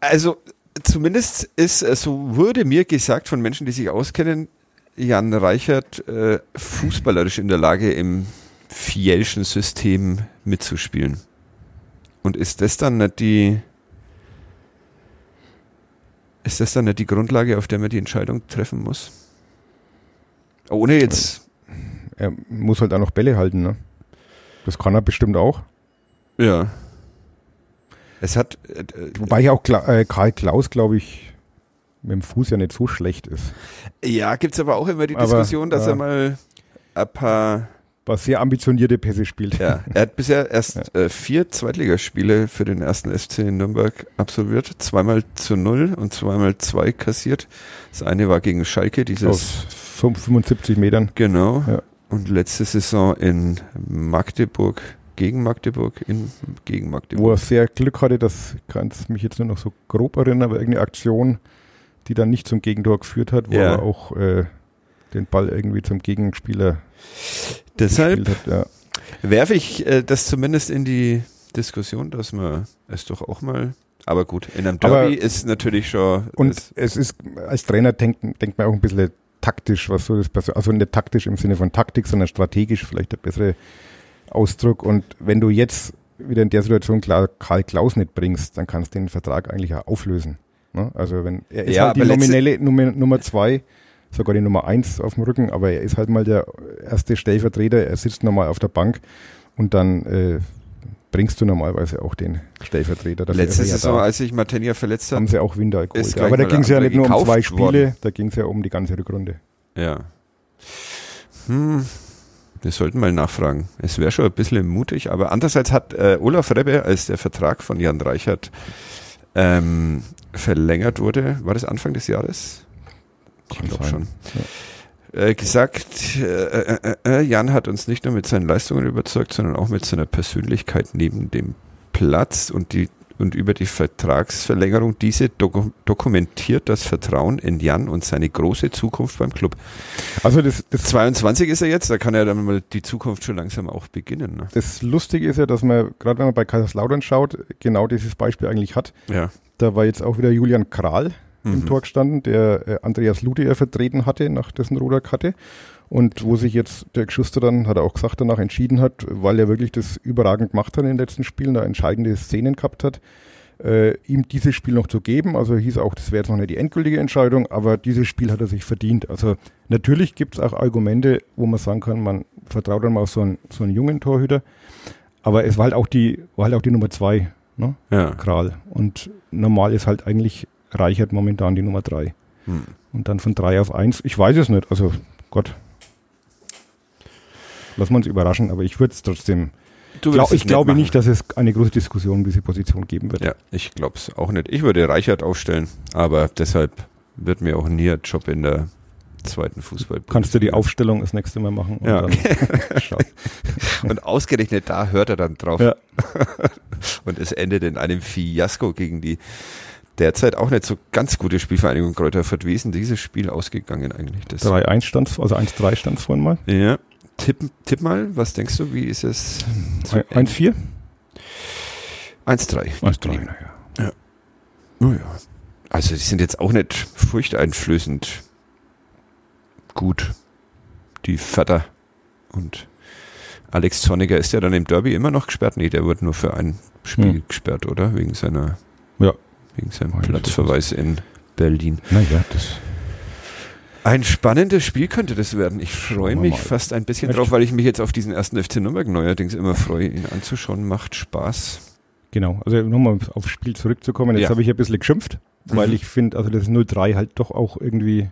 Also zumindest ist, so wurde mir gesagt von Menschen, die sich auskennen, Jan Reichert äh, fußballerisch in der Lage, im Fielschen System mitzuspielen. Und ist das dann nicht die ist das dann nicht die Grundlage, auf der man die Entscheidung treffen muss? Ohne jetzt. Er muss halt auch noch Bälle halten, ne? Das kann er bestimmt auch. Ja. Es hat. Äh, Wobei ja auch Kla äh, Karl Klaus, glaube ich, mit dem Fuß ja nicht so schlecht ist. Ja, gibt es aber auch immer die Aber, Diskussion, dass ja. er mal ein paar Was sehr ambitionierte Pässe spielt. Ja, er hat bisher erst äh, vier Zweitligaspiele für den ersten FC in Nürnberg absolviert. Zweimal zu null und zweimal zwei kassiert. Das eine war gegen Schalke, dieses, Aus 75 Metern. genau. Ja. Und letzte Saison in Magdeburg, gegen Magdeburg, in, gegen Wo er Magdeburg. sehr Glück hatte, das kann es mich jetzt nur noch so grob erinnern, aber irgendeine Aktion, die dann nicht zum Gegentor geführt hat, wo Ja. er auch äh, den Ball irgendwie zum Gegenspieler Deshalb gespielt hat. Ja. werfe ich äh, das zumindest in die Diskussion, dass man es doch auch mal, aber gut, in einem Aber- Derby ist natürlich schon, Und es, es ist, als Trainer denkt, denkt man auch ein bisschen taktisch, was so das Perso- also nicht taktisch im Sinne von Taktik, sondern strategisch vielleicht der bessere Ausdruck. Und wenn du jetzt wieder in der Situation klar Karl Klaus nicht bringst, dann kannst du den Vertrag eigentlich auch auflösen. Ne? Also wenn er ist Ja, halt die nominelle Nummer, Nummer zwei, sogar die Nummer eins auf dem Rücken, aber er ist halt mal der erste Stellvertreter, er sitzt nochmal auf der Bank und dann äh, bringst du normalerweise auch den Stellvertreter. Dafür letzte ja Saison, da als sich Martenia verletzt haben hat, sie auch Winter geholt. Aber da ging es ja nicht nur um zwei Spiele, worden. da ging es ja um die ganze Rückrunde. Ja. Hm, wir sollten mal nachfragen. Es wäre schon ein bisschen mutig, aber andererseits hat äh, Olaf Rebbe, als der Vertrag von Jan Reichert ähm, verlängert wurde, war das Anfang des Jahres? Kann glaub sein. schon. Äh, gesagt, äh, äh, äh, Jan hat uns nicht nur mit seinen Leistungen überzeugt, sondern auch mit seiner Persönlichkeit neben dem Platz und die und über die Vertragsverlängerung. Diese doku dokumentiert das Vertrauen in Jan und seine große Zukunft beim Club. Also das, das, 22 ist er jetzt, da kann er dann mal die Zukunft schon langsam auch beginnen. Ne? das Lustige ist ja, dass man, gerade wenn man bei Kaiserslautern schaut, genau dieses Beispiel eigentlich hat. Ja. Da war jetzt auch wieder Julian Kral im Mhm. Tor gestanden, der äh, Andreas Lute ja vertreten hatte, nach dessen Ruder hatte. Und wo sich jetzt der Geschuster dann, hat er auch gesagt, danach entschieden hat, weil er wirklich das überragend gemacht hat in den letzten Spielen, da entscheidende Szenen gehabt hat, äh, ihm dieses Spiel noch zu geben. Also hieß auch, das wäre jetzt noch nicht die endgültige Entscheidung, aber dieses Spiel hat er sich verdient. Also natürlich gibt es auch Argumente, wo man sagen kann, man vertraut dann mal auf so einen, so einen jungen Torhüter. Aber es war halt auch die, war halt auch die Nummer zwei, ne? Ja. Kral. Und normal ist halt eigentlich Reichert momentan die Nummer drei. Hm. Und dann von drei auf eins. Ich weiß es nicht. Also Gott. Lassen wir uns überraschen, aber ich würde es trotzdem. Glaub, ich glaube nicht, dass es eine große Diskussion um diese Position geben wird. Ja, ich glaube es auch nicht. Ich würde Reichert aufstellen, aber deshalb wird mir auch nie ein Job in der zweiten Fußball. Kannst du die Aufstellung das nächste Mal machen? Und Ja. Und ausgerechnet da hört er dann drauf. Ja. Und es endet in einem Fiasko gegen die derzeit auch nicht so ganz gute Spielvereinigung Kräuter Fürth. Wie ist denn dieses Spiel ausgegangen eigentlich? Das 3-1 stand also 1-3 stand vorhin mal. ja. Tipp, tipp mal, was denkst du, wie ist es? zu Ein- 1-4? 1-3. 1-3, naja. Ja. Also die sind jetzt auch nicht furchteinflößend gut, die Vater. Und Alex Zorniger ist ja dann im Derby immer noch gesperrt. Nee, der wird nur für ein Spiel Hm. gesperrt, oder? Wegen seiner Ja. wegen seinem Eigentlich Platzverweis in Berlin. Naja, das. Ein spannendes Spiel könnte das werden. Ich freue mich fast ein bisschen Echt? drauf, weil ich mich jetzt auf diesen ersten FC Nürnberg neuerdings immer freue, ihn anzuschauen. Macht Spaß. Genau, also nochmal aufs Spiel zurückzukommen. Jetzt Ja. habe ich ein bisschen geschimpft, weil Mhm. ich finde, also das 0-3 halt doch auch irgendwie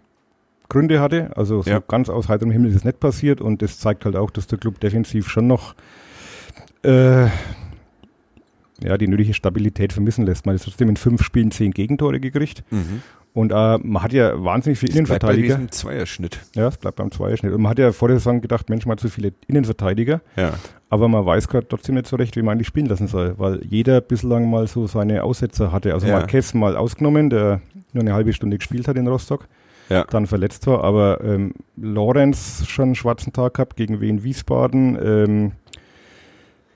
Gründe hatte. Also so Ja. ganz aus heiterem Himmel ist es nicht passiert und das zeigt halt auch, dass der Club defensiv schon noch äh, ja, die nötige Stabilität vermissen lässt. Man hat trotzdem in fünf Spielen zehn Gegentore gekriegt Mhm. und äh, man hat ja wahnsinnig viele Bleibt bei Innenverteidiger. diesem Zweierschnitt. Ja, es bleibt beim Zweierschnitt. Und man hat ja vor der Saison gedacht, Mensch, hat zu viele Innenverteidiger. Ja. Aber man weiß gerade trotzdem nicht so recht, wie man eigentlich spielen lassen soll, weil jeder bislang mal so seine Aussetzer hatte. Also Ja. Marquez mal ausgenommen, der nur eine halbe Stunde gespielt hat in Rostock, Ja. dann verletzt war, aber ähm, Lorenz schon einen schwarzen Tag gehabt gegen Wien Wiesbaden. Ähm,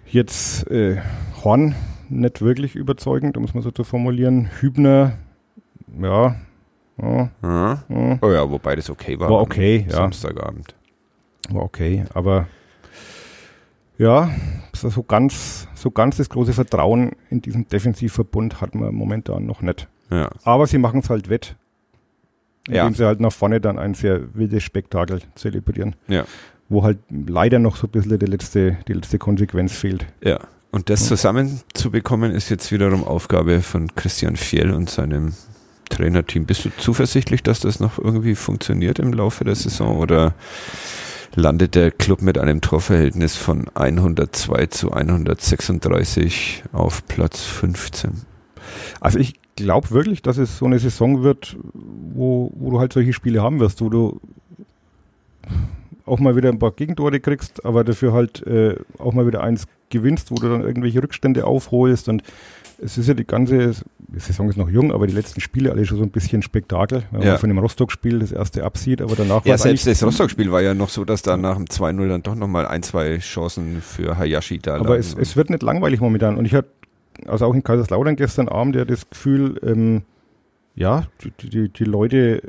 jetzt äh, Horn nicht wirklich überzeugend, um es mal so zu formulieren. Hübner, ja, ja, Ja. ja Oh ja, wobei das okay war. War okay, ja. Samstagabend. war okay, aber ja, so so ganz, so ganz das große Vertrauen in diesem Defensivverbund hat man momentan noch nicht. Ja. Aber sie machen es halt wett, Ja. indem sie halt nach vorne dann ein sehr wildes Spektakel zelebrieren, Ja. wo halt leider noch so ein bisschen die letzte, die letzte Konsequenz fehlt. Ja. Und das zusammenzubekommen ist jetzt wiederum Aufgabe von Christian Fjell und seinem Trainerteam. Bist du zuversichtlich, dass das noch irgendwie funktioniert im Laufe der Saison oder landet der Club mit einem Torverhältnis von 102 zu 136 auf Platz 15? Also ich glaube wirklich, dass es so eine Saison wird, wo, wo du halt solche Spiele haben wirst, wo du auch mal wieder ein paar Gegentore kriegst, aber dafür halt äh, auch mal wieder eins gewinnst, wo du dann irgendwelche Rückstände aufholst. Und es ist ja die ganze die Saison ist noch jung, aber die letzten Spiele alle schon so ein bisschen Spektakel, wenn ja. man von dem Rostock-Spiel das erste absieht, aber danach Ja, selbst das Rostock-Spiel war ja noch so, dass da nach dem 2-0 dann doch nochmal ein, zwei Chancen für Hayashi da Aber es, es, wird nicht langweilig momentan. Und ich hatte also auch in Kaiserslautern gestern Abend ja das Gefühl, ähm, ja, die, die, die Leute äh,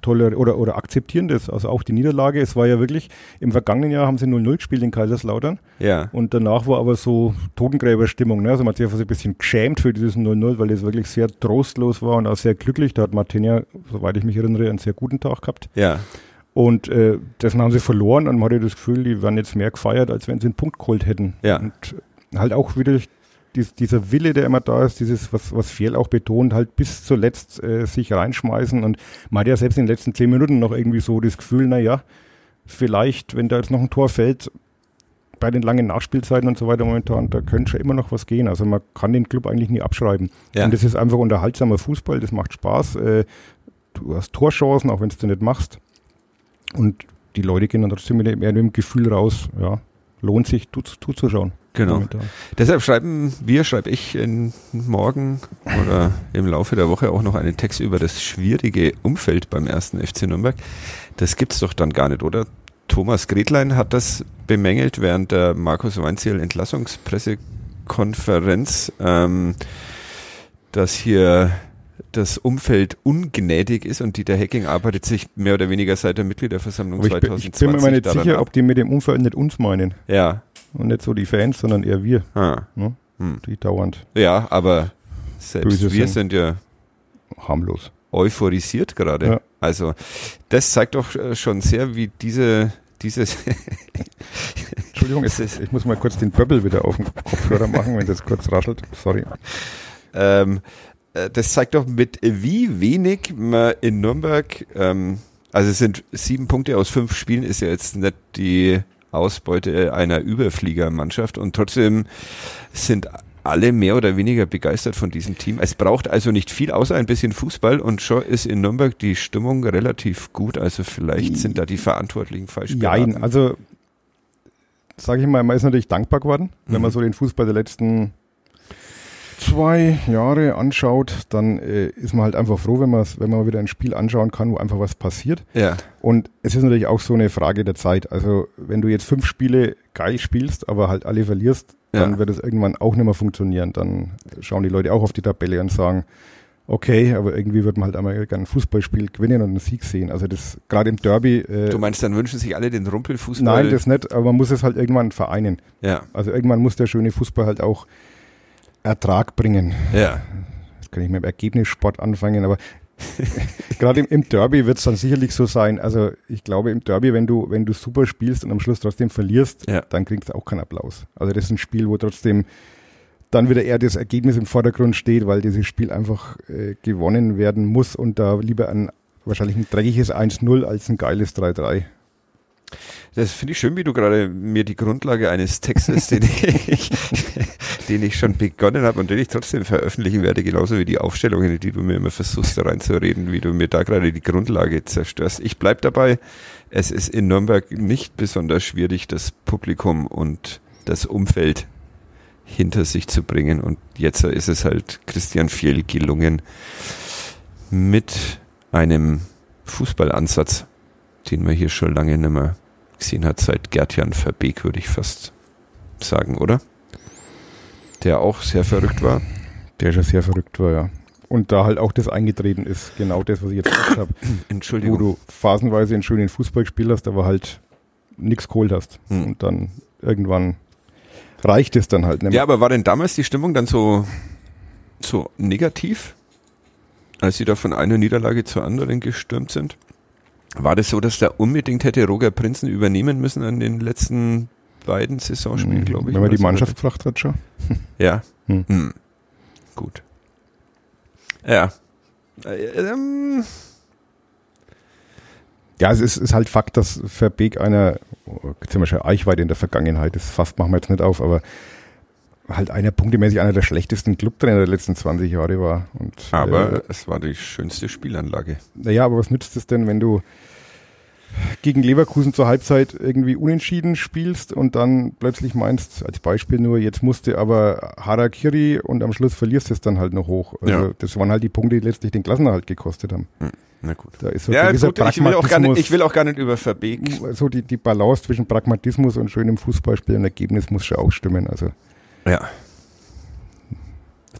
toller oder, oder akzeptieren das. Also auch die Niederlage. Es war ja wirklich, im vergangenen Jahr haben sie 0-0 gespielt in Kaiserslautern. Ja. Und danach war aber so Totengräberstimmung. Ne? Also man hat sich einfach so ein bisschen geschämt für dieses 0-0, weil es wirklich sehr trostlos war und auch sehr glücklich. Da hat Martinia, soweit ich mich erinnere, einen sehr guten Tag gehabt. Ja. Und äh, dessen haben sie verloren und man hatte das Gefühl, die werden jetzt mehr gefeiert, als wenn sie einen Punkt geholt hätten. Ja. Und halt auch wieder dies, dieser Wille, der immer da ist, dieses, was, was Fjell auch betont, halt bis zuletzt äh, sich reinschmeißen. Und man hat ja selbst in den letzten zehn Minuten noch irgendwie so das Gefühl, naja, vielleicht, wenn da jetzt noch ein Tor fällt, bei den langen Nachspielzeiten und so weiter momentan, da könnte schon immer noch was gehen. Also man kann den Club eigentlich nie abschreiben. Ja. Und das ist einfach unterhaltsamer Fußball, das macht Spaß. Äh, du hast Torchancen, auch wenn du nicht machst. Und die Leute gehen dann trotzdem mit dem, mit dem Gefühl raus, ja, lohnt sich zuzuschauen. Genau. Momentan. Deshalb schreiben wir, schreibe ich in, morgen oder im Laufe der Woche auch noch einen Text über das schwierige Umfeld beim ersten FC Nürnberg. Das gibt's doch dann gar nicht, oder? Thomas Gretlein hat das bemängelt während der Markus Weinziel Entlassungspressekonferenz, ähm, dass hier das Umfeld ungnädig ist und Dieter Hecking arbeitet sich mehr oder weniger seit der Mitgliederversammlung ich 2020. Bin, ich bin mir nicht sicher, ab. ob die mit dem Umfeld nicht uns meinen. Ja. Und nicht so die Fans, sondern eher wir. Ah. Ne? Hm. Die dauernd. Ja, aber selbst wir sind. sind ja harmlos. Euphorisiert gerade. Ja. Also, das zeigt doch äh, schon sehr, wie diese dieses. Entschuldigung, ist, ich muss mal kurz den Böbbel wieder auf den Kopfhörer machen, wenn das kurz raschelt. Sorry. Ähm, äh, das zeigt doch mit wie wenig man in Nürnberg, ähm, also es sind sieben Punkte aus fünf Spielen, ist ja jetzt nicht die Ausbeute einer Überfliegermannschaft und trotzdem sind alle mehr oder weniger begeistert von diesem Team. Es braucht also nicht viel, außer ein bisschen Fußball und schon ist in Nürnberg die Stimmung relativ gut. Also vielleicht sind da die Verantwortlichen falsch Nein, also sage ich mal, man ist natürlich dankbar geworden, mhm. wenn man mhm. so den Fußball der letzten zwei Jahre anschaut, dann äh, ist man halt einfach froh, wenn man wenn man wieder ein Spiel anschauen kann, wo einfach was passiert. Ja. Und es ist natürlich auch so eine Frage der Zeit. Also wenn du jetzt fünf Spiele geil spielst, aber halt alle verlierst, dann ja. wird es irgendwann auch nicht mehr funktionieren. Dann schauen die Leute auch auf die Tabelle und sagen, okay, aber irgendwie wird man halt einmal ein Fußballspiel gewinnen und einen Sieg sehen. Also das gerade im Derby. Äh, du meinst, dann wünschen sich alle den Rumpelfußball? Nein, das nicht, aber man muss es halt irgendwann vereinen. Ja. Also irgendwann muss der schöne Fußball halt auch Ertrag bringen. Ja. Jetzt kann ich mit dem Ergebnissport anfangen, aber gerade im, im, Derby wird es dann sicherlich so sein. Also ich glaube im Derby, wenn du, wenn du super spielst und am Schluss trotzdem verlierst, ja. dann kriegst du auch keinen Applaus. Also das ist ein Spiel, wo trotzdem dann wieder eher das Ergebnis im Vordergrund steht, weil dieses Spiel einfach äh, gewonnen werden muss und da lieber ein wahrscheinlich ein dreckiges 1-0 als ein geiles 3-3. Das finde ich schön, wie du gerade mir die Grundlage eines Textes, den ich, den ich schon begonnen habe und den ich trotzdem veröffentlichen werde, genauso wie die Aufstellungen, die du mir immer versuchst da reinzureden, wie du mir da gerade die Grundlage zerstörst. Ich bleib dabei, es ist in Nürnberg nicht besonders schwierig, das Publikum und das Umfeld hinter sich zu bringen. Und jetzt ist es halt Christian Fjell gelungen mit einem Fußballansatz, den man hier schon lange nicht mehr gesehen hat, seit Gertjan Verbeek, würde ich fast sagen, oder? Der auch sehr verrückt war. Der schon sehr verrückt war, ja. Und da halt auch das eingetreten ist, genau das, was ich jetzt gesagt habe. Entschuldigung. Wo du phasenweise einen schönen Fußball gespielt hast, aber halt nichts geholt hast. Hm. Und dann irgendwann reicht es dann halt. Nicht Ja, aber war denn damals die Stimmung dann so, so negativ, als sie da von einer Niederlage zur anderen gestürmt sind? War das so, dass da unbedingt hätte Roger Prinzen übernehmen müssen an den letzten beiden Saisonspielen, glaube ich? Wenn man die Mannschaft gefragt hat schon. Ja. Hm. Hm. Gut. Ja. Äh, ähm, Ja, es ist, ist halt Fakt, dass Verbeek einer, wir schon Eichweite in der Vergangenheit, das fast machen wir jetzt nicht auf, aber halt einer punktemäßig einer der schlechtesten Clubtrainer der letzten 20 Jahre war. Und, aber äh, es war die schönste Spielanlage. naja, aber was nützt es denn, wenn du gegen Leverkusen zur Halbzeit irgendwie unentschieden spielst und dann plötzlich meinst, als Beispiel nur, jetzt musste aber Harakiri und am Schluss verlierst du es dann halt noch hoch. Also Ja. das waren halt die Punkte, die letztlich den Klassenerhalt gekostet haben. Na gut. Da ist so Ja, gut, ich will, auch gar nicht, ich will auch gar nicht über Verbeek. so die, die Balance zwischen Pragmatismus und schönem Fußballspiel und Ergebnis muss schon auch stimmen. Also Ja.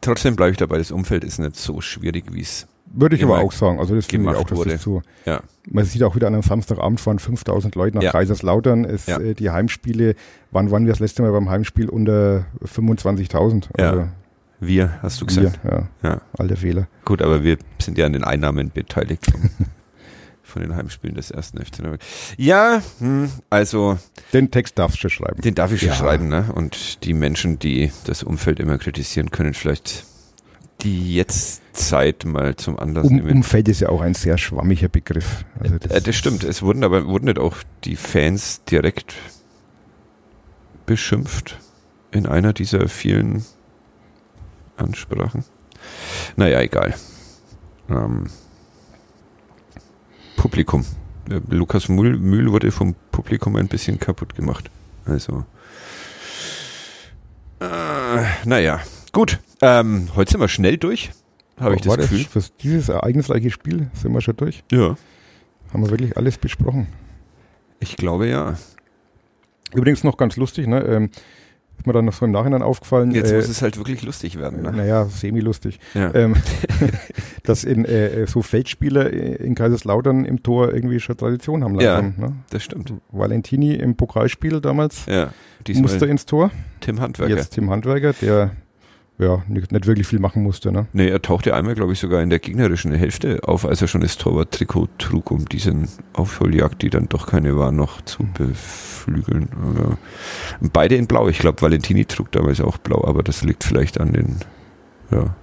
Trotzdem bleibe ich dabei, das Umfeld ist nicht so schwierig, wie es. Würde ich aber auch sagen. Also das finde ich auch, dass wurde. das so. Ja. Man sieht auch wieder an einem Samstagabend fahren 5000 Leute nach Ja. Kaiserslautern. Es, Ja. äh, die Heimspiele, wann waren wir das letzte Mal beim Heimspiel unter 25.000? Ja, Also Wir, hast du wir, gesagt. ja, Ja. alter Fehler. Gut, aber wir sind ja an den Einnahmen beteiligt von den Heimspielen des ersten FC Nürnberg. Ja, hm, also Den Text darfst du schreiben. den darf ich schon Ja. schreiben, ne? Und die Menschen, die das Umfeld immer kritisieren, können vielleicht die jetzt Zeit mal zum Anlass Um, nehmen. Umfeld ist ja auch ein sehr schwammiger Begriff. Also das, Äh, das stimmt, es wurden aber wurden nicht auch die Fans direkt beschimpft in einer dieser vielen Ansprachen. Naja, egal. Ähm, Publikum. Äh, Lukas Mühl, Mühl wurde vom Publikum ein bisschen kaputt gemacht. Also. Äh, naja, gut. Ähm, heute sind wir schnell durch, habe ich das war Gefühl. für dieses ereignisreiche Spiel sind wir schon durch. Ja. Haben wir wirklich alles besprochen. Ich glaube ja. Übrigens noch ganz lustig, ne? Ähm, ist mir dann noch so im Nachhinein aufgefallen. Jetzt äh, muss es halt wirklich lustig werden. Ne? Naja, semi-lustig. Ja. Ähm, dass in, äh, so Feldspieler äh, in Kaiserslautern im Tor irgendwie schon Tradition haben Ja. langsam. Ne? Das stimmt. Valentini im Pokalspiel damals Ja. Musste ins Tor. Tim Handwerker. Jetzt Tim Handwerker, der ja nicht, nicht wirklich viel machen musste. Ne? Nee, er tauchte einmal, glaube ich, sogar in der gegnerischen Hälfte auf, als er schon das Torwart-Trikot trug, um diesen Aufholjagd, die dann doch keine war, noch zu beflügeln. Aber beide in Blau. Ich glaube, Valentini trug damals auch Blau, aber das liegt vielleicht an den. Ja.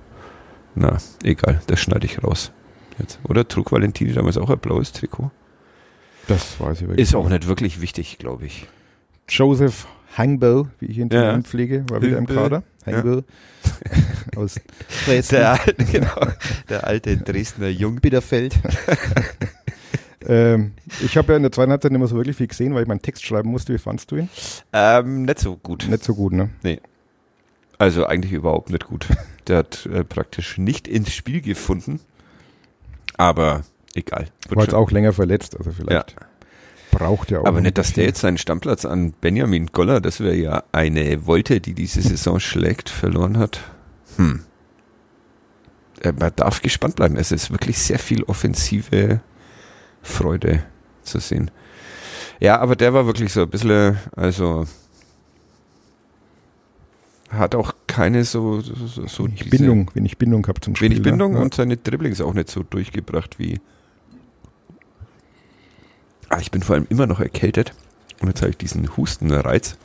Na, egal, das schneide ich raus. Jetzt. Oder trug Valentini damals auch ein blaues Trikot? Das weiß ich wirklich. Ist auch nicht wirklich wichtig, glaube ich. Joseph Hangbo, wie ich ihn Ja. pflege, war wieder im Hangbo. Kader. Ja. Aus Dresden. Der, genau, der alte Dresdner Jung. Bitterfeld. ähm, ich habe ja in der zweiten Halbzeit nicht mehr so wirklich viel gesehen, weil ich meinen Text schreiben musste. Wie fandst du ihn? Ähm, nicht so gut. Nicht so gut, ne? Also eigentlich überhaupt nicht gut. Der hat äh, praktisch nicht ins Spiel gefunden. Aber egal. War jetzt auch länger verletzt, also vielleicht braucht er auch. Aber nicht, dass der jetzt seinen Stammplatz an Benjamin Goller, das wäre ja eine Wolte, die diese Saison schlägt, verloren hat. Hm. Äh, Man darf gespannt bleiben. Es ist wirklich sehr viel offensive Freude zu sehen. Ja, aber der war wirklich so ein bisschen, also hat auch keine so, so, so wenig Bindung, wenig Bindung gehabt zum Spiel. Wenig Bindung ne? und seine Dribblings auch nicht so durchgebracht wie. Ah, ich bin vor allem immer noch erkältet. Und jetzt habe ich diesen Hustenreiz.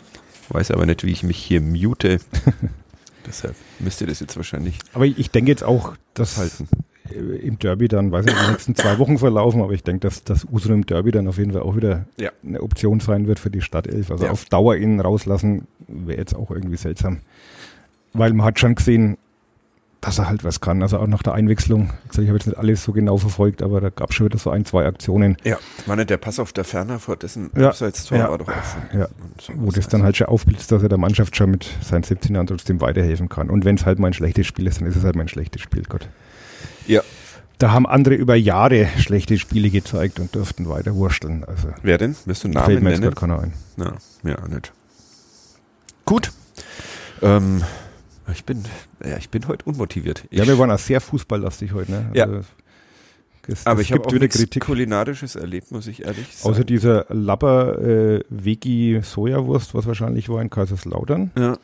Weiß aber nicht, wie ich mich hier mute. Deshalb müsst ihr das jetzt wahrscheinlich Aber ich denke jetzt auch, dass halten. äh, im Derby dann, weiß ich nicht, die nächsten zwei Wochen verlaufen, aber ich denke, dass das Uso im Derby dann auf jeden Fall auch wieder Ja. eine Option sein wird für die Stadtelf. Also Ja. auf Dauer ihn rauslassen wäre jetzt auch irgendwie seltsam. Weil man hat schon gesehen, dass er halt was kann. Also auch nach der Einwechslung. Ich habe jetzt nicht alles so genau verfolgt, aber da gab es schon wieder so ein, zwei Aktionen, Ja, war nicht der Pass auf der Ferner vor dessen Ja. Abseits-Tor Ja. war doch offen. Ja. So wo das dann halt schon aufblitzt, dass er der Mannschaft schon mit seinen 17 Jahren trotzdem weiterhelfen kann. Und wenn es halt mal ein schlechtes Spiel ist, dann ist es halt mal ein schlechtes Spiel, Gott. Ja. Da haben andere über Jahre schlechte Spiele gezeigt und durften weiter wursteln. Also Wer denn? Wirst du fällt Namen mir jetzt nennen? gerade keiner ein. Ja, ja, nicht. Gut. Ähm, ich bin, ja, ich bin heute unmotiviert. Ich Ja, wir waren auch sehr fußballlastig heute. Ne? Ja. Also, es, Aber es ich habe auch nichts Kritik. kulinarisches erlebt, muss ich ehrlich sagen. Außer dieser Labber äh, Vegi Sojawurst, was wahrscheinlich war in Kaiserslautern. ja. Was-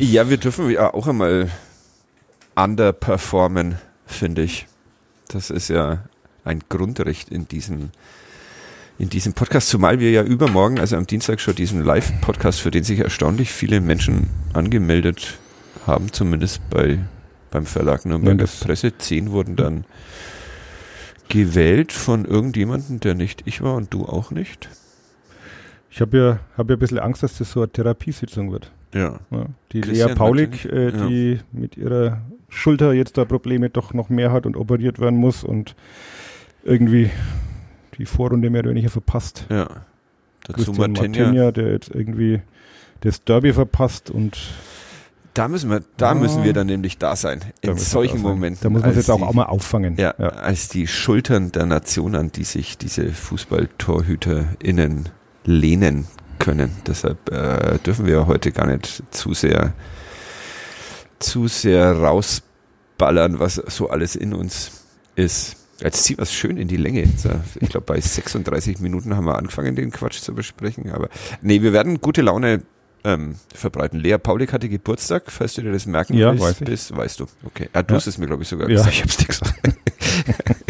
ja, wir dürfen ja auch einmal underperformen, finde ich. Das ist ja ein Grundrecht in diesem, in diesem Podcast, zumal wir ja übermorgen, also am Dienstag schon diesen Live-Podcast, für den sich erstaunlich viele Menschen angemeldet haben, zumindest bei beim Verlag Nürnberger das- Presse. Zehn wurden dann gewählt von irgendjemandem, der nicht ich war und du auch nicht. Ich habe ja, hab ja ein bisschen Angst, dass das so eine Therapiesitzung wird. Ja. Ja, die Christian Lea Paulik, äh, natürlich, ja. die mit ihrer Schulter jetzt da Probleme doch noch mehr hat und operiert werden muss und irgendwie die Vorrunde mehr oder weniger verpasst. Ja. Dazu Christian Martinia. Martinia, der jetzt irgendwie das Derby verpasst und Da müssen wir, da Ah. müssen wir dann nämlich da sein. da In solchen. Momenten. Da muss man es jetzt auch, die- auch mal auffangen. Ja, als die Schultern der Nation, an die sich diese FußballtorhüterInnen lehnen können. Deshalb äh, dürfen wir heute gar nicht zu sehr, zu sehr rausballern, was so alles in uns ist. Jetzt ziehen wir es schön in die Länge. Ich glaube, bei 36 Minuten haben wir angefangen, den Quatsch zu besprechen. Aber nee, wir werden gute Laune ähm, verbreiten. Lea Paulik hatte Geburtstag, falls du dir das merken Ja, willst, weiß ich. bist, weißt du. Okay. Ah, du Ja. hast es mir, glaube ich, sogar Ja, gesagt. ich hab's dir gesagt.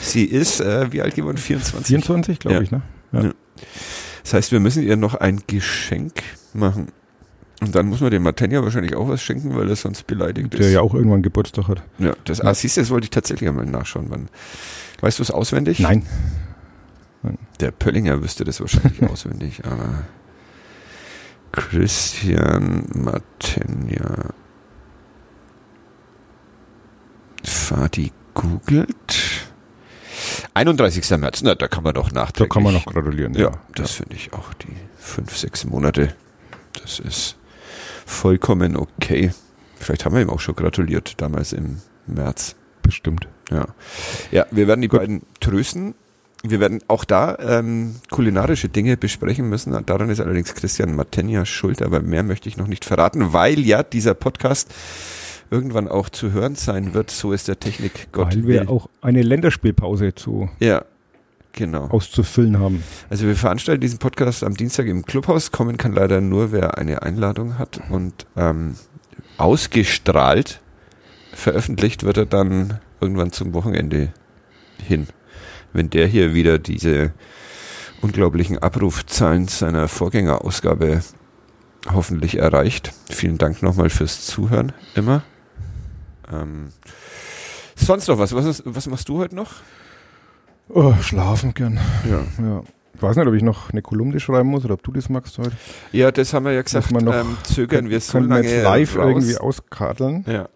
Sie ist, äh, wie alt geworden? 24. 24, glaube Ja. ich, ne? Das heißt, wir müssen ihr noch ein Geschenk machen. Und dann muss man dem Martenia wahrscheinlich auch was schenken, weil er sonst beleidigt Der ist. ja auch irgendwann Geburtstag hat. ja, das, ah, siehst du, das wollte ich tatsächlich einmal nachschauen. Wann. Weißt du es auswendig? Nein. Der Pöllinger wüsste das wahrscheinlich auswendig, aber Christian Martenia. Fadi googelt. 31. März, na, da kann man doch Da nachträglich. kann man noch gratulieren. Ja, das finde ich auch. Die fünf, sechs Monate, das ist vollkommen okay. Vielleicht haben wir ihm auch schon gratuliert, damals im März. bestimmt. Ja, ja wir werden die Gut. beiden trösten. Wir werden auch da ähm, kulinarische Dinge besprechen müssen. Daran ist allerdings Christian Martenia schuld, aber mehr möchte ich noch nicht verraten, weil ja dieser Podcast irgendwann auch zu hören sein wird. So ist der Technik Gott Weil will. wir auch eine Länderspielpause zu ja, genau. auszufüllen haben. Also wir veranstalten diesen Podcast am Dienstag im Clubhaus. Kommen kann leider nur, wer eine Einladung hat. Und ähm, ausgestrahlt, veröffentlicht wird er dann irgendwann zum Wochenende hin. Wenn der hier wieder diese unglaublichen Abrufzahlen seiner Vorgängerausgabe hoffentlich erreicht. Vielen Dank nochmal fürs Zuhören immer. Ähm, sonst noch was? Was, was machst du heute noch? Oh, schlafen gern. Ja. Ja. Ich weiß nicht, ob ich noch eine Kolumne schreiben muss oder ob du das magst heute. Ja, das haben wir ja gesagt. Man noch- ähm, zögern wir so Können wir lange jetzt live raus. irgendwie auskarteln. Ja.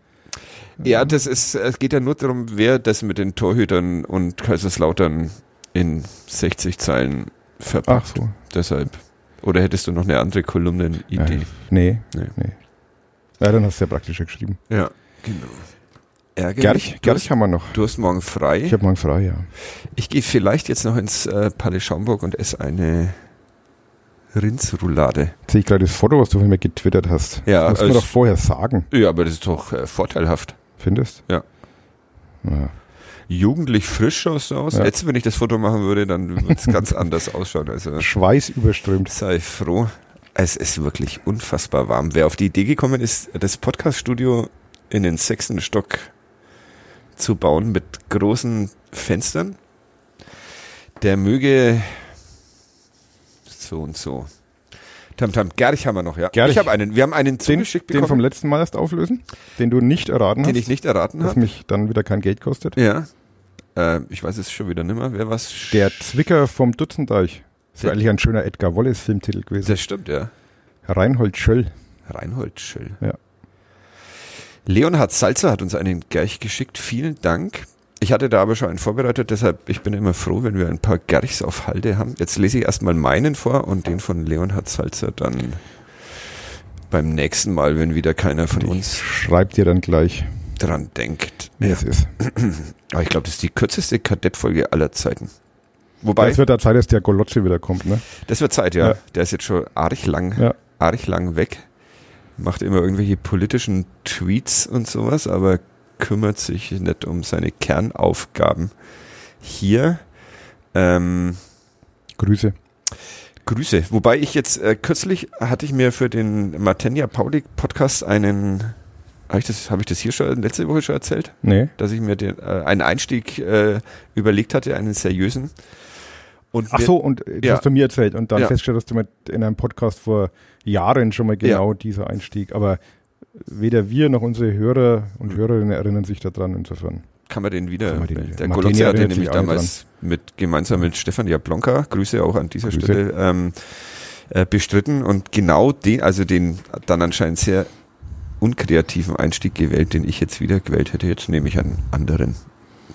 Ja, das ist, es geht ja nur darum, wer das mit den Torhütern und Kaiserslautern in 60 Zeilen Ach verpackt. so. Deshalb. Oder hättest du noch eine andere Kolumnenidee? Ja. Nee. Nee. nee. Ja, dann hast du ja praktischer geschrieben. Ja, genau. Ärgerlich. Gerch, haben wir noch. du hast morgen frei. Ich habe morgen frei, ja. Ich gehe vielleicht jetzt noch ins äh, Palais Schaumburg und esse eine Rindsroulade. Sehe ich gerade das Foto, was du von mir getwittert hast. Ja, das musst du mir also- doch vorher sagen, Ja, aber das ist doch äh, vorteilhaft. Findest? Ja. ja. Jugendlich frisch schaust du aus. Ja. Jetzt, wenn ich das Foto machen würde, dann würde es ganz anders ausschauen. Also Schweiß überströmt. sei froh. Es ist wirklich unfassbar warm. Wer auf die Idee gekommen ist, das Podcaststudio in den sechsten Stock zu bauen mit großen Fenstern, der möge so und so. Tamtam, Gerch haben wir noch, ja. Gerch. Ich habe einen. Wir haben einen Den, zugeschickt den vom bekommen, letzten Mal erst auflösen, den du nicht erraten den hast, ich nicht erraten was habe. mich dann wieder kein Geld kostet. Ja. Äh, ich weiß es schon wieder nimmer. Wer was? Der Zwicker vom Dutzendeich. Das wäre eigentlich ein schöner Edgar Wallace Filmtitel gewesen. Das stimmt, ja. Reinhold Schöll. Reinhold Schill. Ja. Leonhard Salzer hat uns einen Gerch geschickt. Vielen Dank. Ich hatte da aber schon einen vorbereitet, deshalb ich bin immer froh, wenn wir ein paar Gerchs auf Halde haben. Jetzt lese ich erstmal meinen vor und den von Leonhard Salzer dann beim nächsten Mal, wenn wieder keiner von uns Schreib dir dann gleich, dran denkt. wer es ist. Aber ich glaube, das ist die kürzeste Kadettfolge aller Zeiten. Wobei, Es wird da Zeit, dass der Golotze wieder kommt, ne? das wird Zeit, ja. Ja. Der ist jetzt schon arg lang, Ja. arg lang weg. Macht immer irgendwelche politischen Tweets und sowas, aber kümmert sich nicht um seine Kernaufgaben. Hier, ähm, Grüße. Grüße. Wobei ich jetzt äh, kürzlich hatte ich mir für den Martenia Paulik Podcast einen, habe ich das, habe ich das hier schon letzte Woche schon erzählt? Nee. dass ich mir den, äh, einen Einstieg äh, überlegt hatte, einen seriösen. Und Ach so, und äh, das Ja. hast du mir erzählt und dann Ja. festgestellt, dass du mit in einem Podcast vor Jahren schon mal genau dieser Einstieg, aber weder wir noch unsere Hörer und Hörerinnen erinnern sich daran insofern. Kann man den wieder? Man den wieder. der Golotze hatte nämlich damals mit, gemeinsam mit Stefan Jablonka, Grüße auch an dieser Grüße. Stelle, ähm, äh, bestritten und genau den, also den dann anscheinend sehr unkreativen Einstieg gewählt, den ich jetzt wieder gewählt hätte. Jetzt nehme ich einen anderen.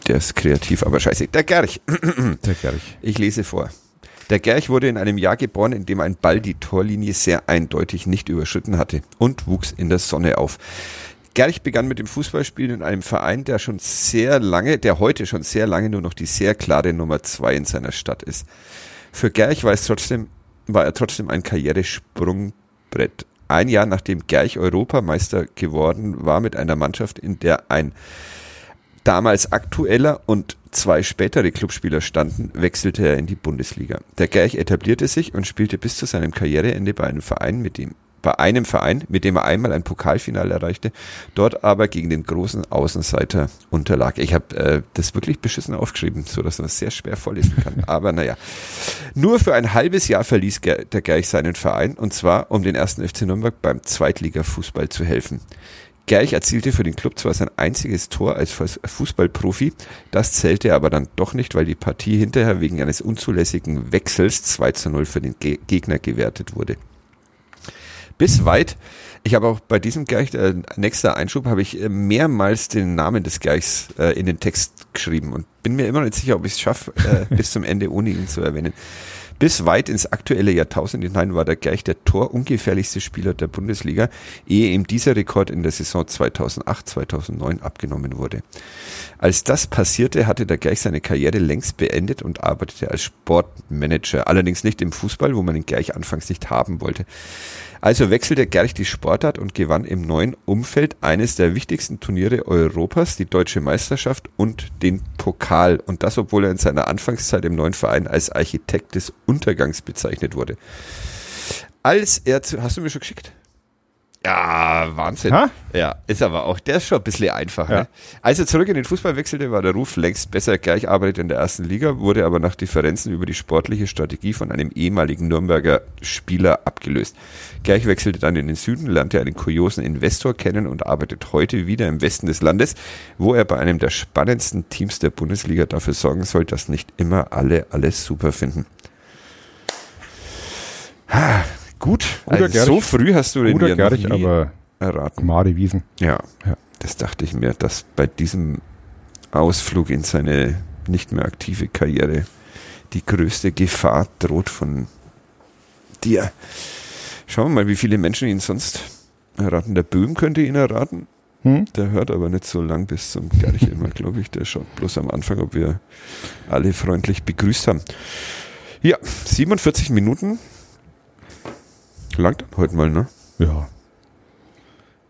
Der ist kreativ, aber scheiße. Der Gerch. Der Gerch. Ich lese vor. Der Gerch wurde in einem Jahr geboren, in dem ein Ball die Torlinie sehr eindeutig nicht überschritten hatte und wuchs in der Sonne auf. Gerch begann mit dem Fußballspielen in einem Verein, der schon sehr lange, der heute schon sehr lange nur noch die sehr klare Nummer zwei in seiner Stadt ist. Für Gerch war es trotzdem, war er trotzdem ein Karrieresprungbrett. Ein Jahr nachdem Gerch Europameister geworden war mit einer Mannschaft, in der ein damals aktueller und zwei spätere Clubspieler standen, wechselte er in die Bundesliga. Der Gerch etablierte sich und spielte bis zu seinem Karriereende bei einem Verein, mit dem bei einem Verein, mit dem er einmal ein Pokalfinale erreichte, dort aber gegen den großen Außenseiter unterlag. Ich habe äh, das wirklich beschissen aufgeschrieben, so dass man es sehr schwer vorlesen kann. Aber naja, nur für ein halbes Jahr verließ der Gerch seinen Verein und zwar, um den ersten FC Nürnberg beim Zweitliga-Fußball zu helfen. Gerch erzielte für den Club zwar sein einziges Tor als Fuß- Fußballprofi, das zählte aber dann doch nicht, weil die Partie hinterher wegen eines unzulässigen Wechsels 2 zu 0 für den Ge Gegner gewertet wurde. Bis weit, ich habe auch bei diesem Gerch, äh, nächster Einschub, habe ich äh, mehrmals den Namen des Gerchs äh, in den Text geschrieben und bin mir immer nicht sicher, ob ich es schaffe, äh, bis zum Ende ohne ihn zu erwähnen. Bis weit ins aktuelle Jahrtausend hinein war der Gerch der torungefährlichste Spieler der Bundesliga, ehe ihm dieser Rekord in der Saison 2008-2009 abgenommen wurde. Als das passierte, hatte der Gerch seine Karriere längst beendet und arbeitete als Sportmanager, allerdings nicht im Fußball, wo man den Gerch anfangs nicht haben wollte. Also wechselte Gerch die Sportart und gewann im neuen Umfeld eines der wichtigsten Turniere Europas, die deutsche Meisterschaft und den Pokal. Und das, obwohl er in seiner Anfangszeit im neuen Verein als Architekt des Untergangs bezeichnet wurde. Als er zu, hast du mir schon geschickt? Ja, Wahnsinn. Ha? Ja, ist aber auch, der ist schon ein bisschen einfach. Ja. Ne? Als er zurück in den Fußball wechselte, war der Ruf längst besser. Gleich arbeitet in der ersten Liga, wurde aber nach Differenzen über die sportliche Strategie von einem ehemaligen Nürnberger Spieler abgelöst. Gleich wechselte dann in den Süden, lernte einen kuriosen Investor kennen und arbeitet heute wieder im Westen des Landes, wo er bei einem der spannendsten Teams der Bundesliga dafür sorgen soll, dass nicht immer alle alles super finden. Ah, gut, also so Gerich. früh hast du den Guter ja Gerich, aber erraten. Made Wiesen. Ja, Ja. das dachte ich mir, dass bei diesem Ausflug in seine nicht mehr aktive Karriere die größte Gefahr droht von dir. Schauen wir mal, wie viele Menschen ihn sonst erraten. Der Böhm könnte ihn erraten. Hm? Der hört aber nicht so lang bis zum Gerch immer, glaube ich. Der schaut bloß am Anfang, ob wir alle freundlich begrüßt haben. Ja, 47 Minuten. Langt dann heute mal, ne? Ja.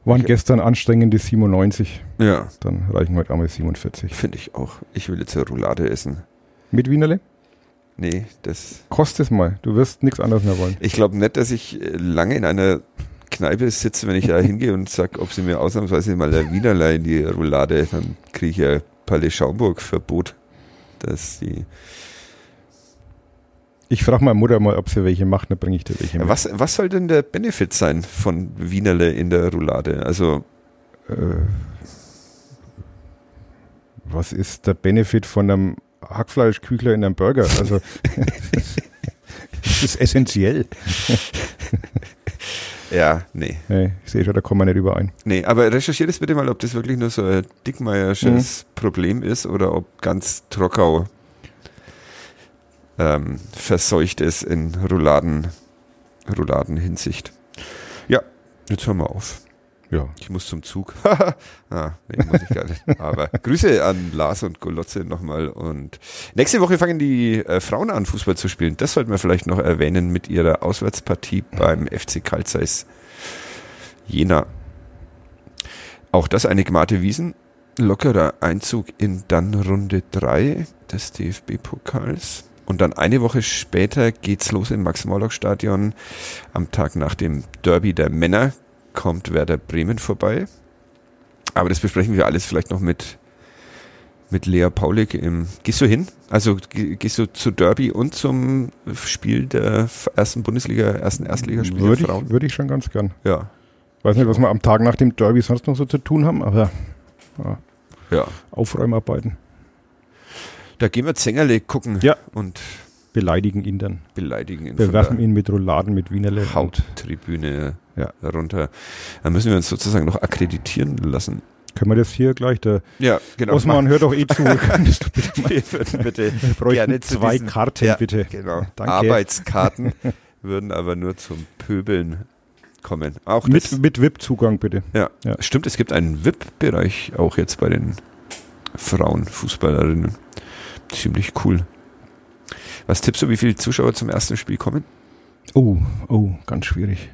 Waren Okay. gestern anstrengende 97, Ja, dann reichen heute einmal 47. finde ich auch. Ich will jetzt eine Roulade essen. Mit Wienerle? Nee, das Kost es mal. Du wirst nichts anderes mehr wollen. Ich glaube nicht, dass ich äh, lange in einer Kneipe sitze, wenn ich da hingehe und sage, ob sie mir ausnahmsweise mal ein Wienerlei in die Roulade, dann kriege ich ja Palais Schaumburg-Verbot. Dass die Ich frage meine Mutter mal, ob sie welche macht, dann bringe ich dir welche mit. was, was soll denn der Benefit sein von Wienerle in der Roulade? Also, Äh, was ist der Benefit von einem Hackfleischküchler in einem Burger? Also, das ist essentiell. ja, nee. Nee, ich sehe schon, da kommen wir nicht überein. Nee, aber recherchiert es bitte mal, ob das wirklich nur so ein dickmeiersches Problem ist oder ob ganz Trockau ähm, verseucht ist in Rouladen, Rouladen-Hinsicht. Ja, jetzt hören wir auf. Ja. Ich muss zum Zug. ah, nee, muss ich gar nicht. Aber Grüße an Lars und Golotze nochmal. Und nächste Woche fangen die äh, Frauen an, Fußball zu spielen. Das sollten wir vielleicht noch erwähnen mit ihrer Auswärtspartie beim FC Carl Zeiss Jena. Auch das eine Gmate Wiesen. Lockerer Einzug in dann Runde 3 des DFB-Pokals. Und dann eine Woche später geht's los im Max-Morlock-Stadion. Am Tag nach dem Derby der Männer kommt Werder Bremen vorbei. Aber das besprechen wir alles vielleicht noch mit, mit Lea Paulik im. Gehst du hin? Also ge- gehst du zu Derby und zum Spiel der ersten Bundesliga, ersten Erstligaspiel Würde der Frauen? ich, würde ich schon ganz gern. Ja. Weiß nicht, was wir am Tag nach dem Derby sonst noch so zu tun haben, aber ja, Ja. Aufräumarbeiten. Da gehen wir Zängerle gucken Ja. und Beleidigen ihn dann. beleidigen ihn Bewerfen ihn mit Rouladen, mit Wienerle. der Haupttribüne Ja. runter. Da müssen wir uns sozusagen noch akkreditieren lassen. Können wir das hier gleich? Der Ja, genau. Osman hört doch eh zu. Könntest du bitte mal- bitte Wir gerne zwei diesen- Karten, Ja, bitte. Genau. Danke. Arbeitskarten würden aber nur zum Pöbeln kommen. Auch das, Mit, mit VIP-Zugang, bitte. ja. ja. Stimmt, es gibt einen VIP-Bereich auch jetzt bei den Frauenfußballerinnen. Ziemlich cool. Was tippst du, wie viele Zuschauer zum ersten Spiel kommen? Oh, oh, ganz schwierig.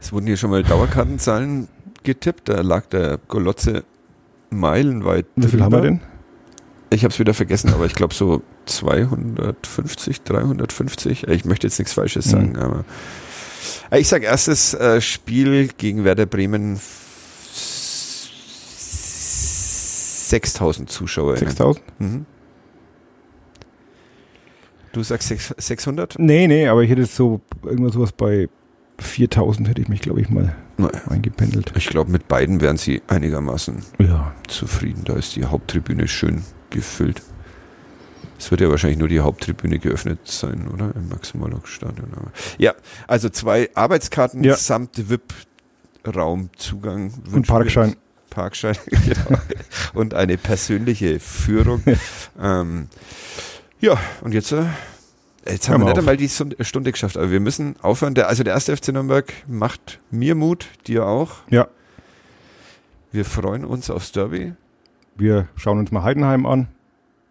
Es wurden hier schon mal Dauerkartenzahlen getippt. Da lag der Golotze meilenweit. Wie viel haben wir denn? Ich habe es wieder vergessen, aber ich glaube so 250, 350. Ich möchte jetzt nichts Falsches Mhm. sagen, aber Äh, ich sage erstes äh, Spiel gegen Werder Bremen f- 6000 Zuschauer. 6000? Mhm. Du sagst sechs- 600? Nee, nee, aber ich hätte so irgendwas sowas bei 4000 hätte ich mich, glaube ich, mal Naja. eingependelt. Ich glaube, mit beiden wären sie einigermaßen Ja. zufrieden. Da ist die Haupttribüne schön gefüllt. Es wird ja wahrscheinlich nur die Haupttribüne geöffnet sein, oder? Im Maximalock-Stadion. Aber- Ja, also zwei Arbeitskarten Ja. samt VIP-Raumzugang. Und Parkschein. Parkschein, genau. Und eine persönliche Führung. ähm, ja, und jetzt, äh, jetzt haben wir mal nicht auf. einmal die Stunde geschafft, aber wir müssen aufhören. Der, also der erste FC Nürnberg macht mir Mut, dir auch. Ja. Wir freuen uns aufs Derby. Wir schauen uns mal Heidenheim an.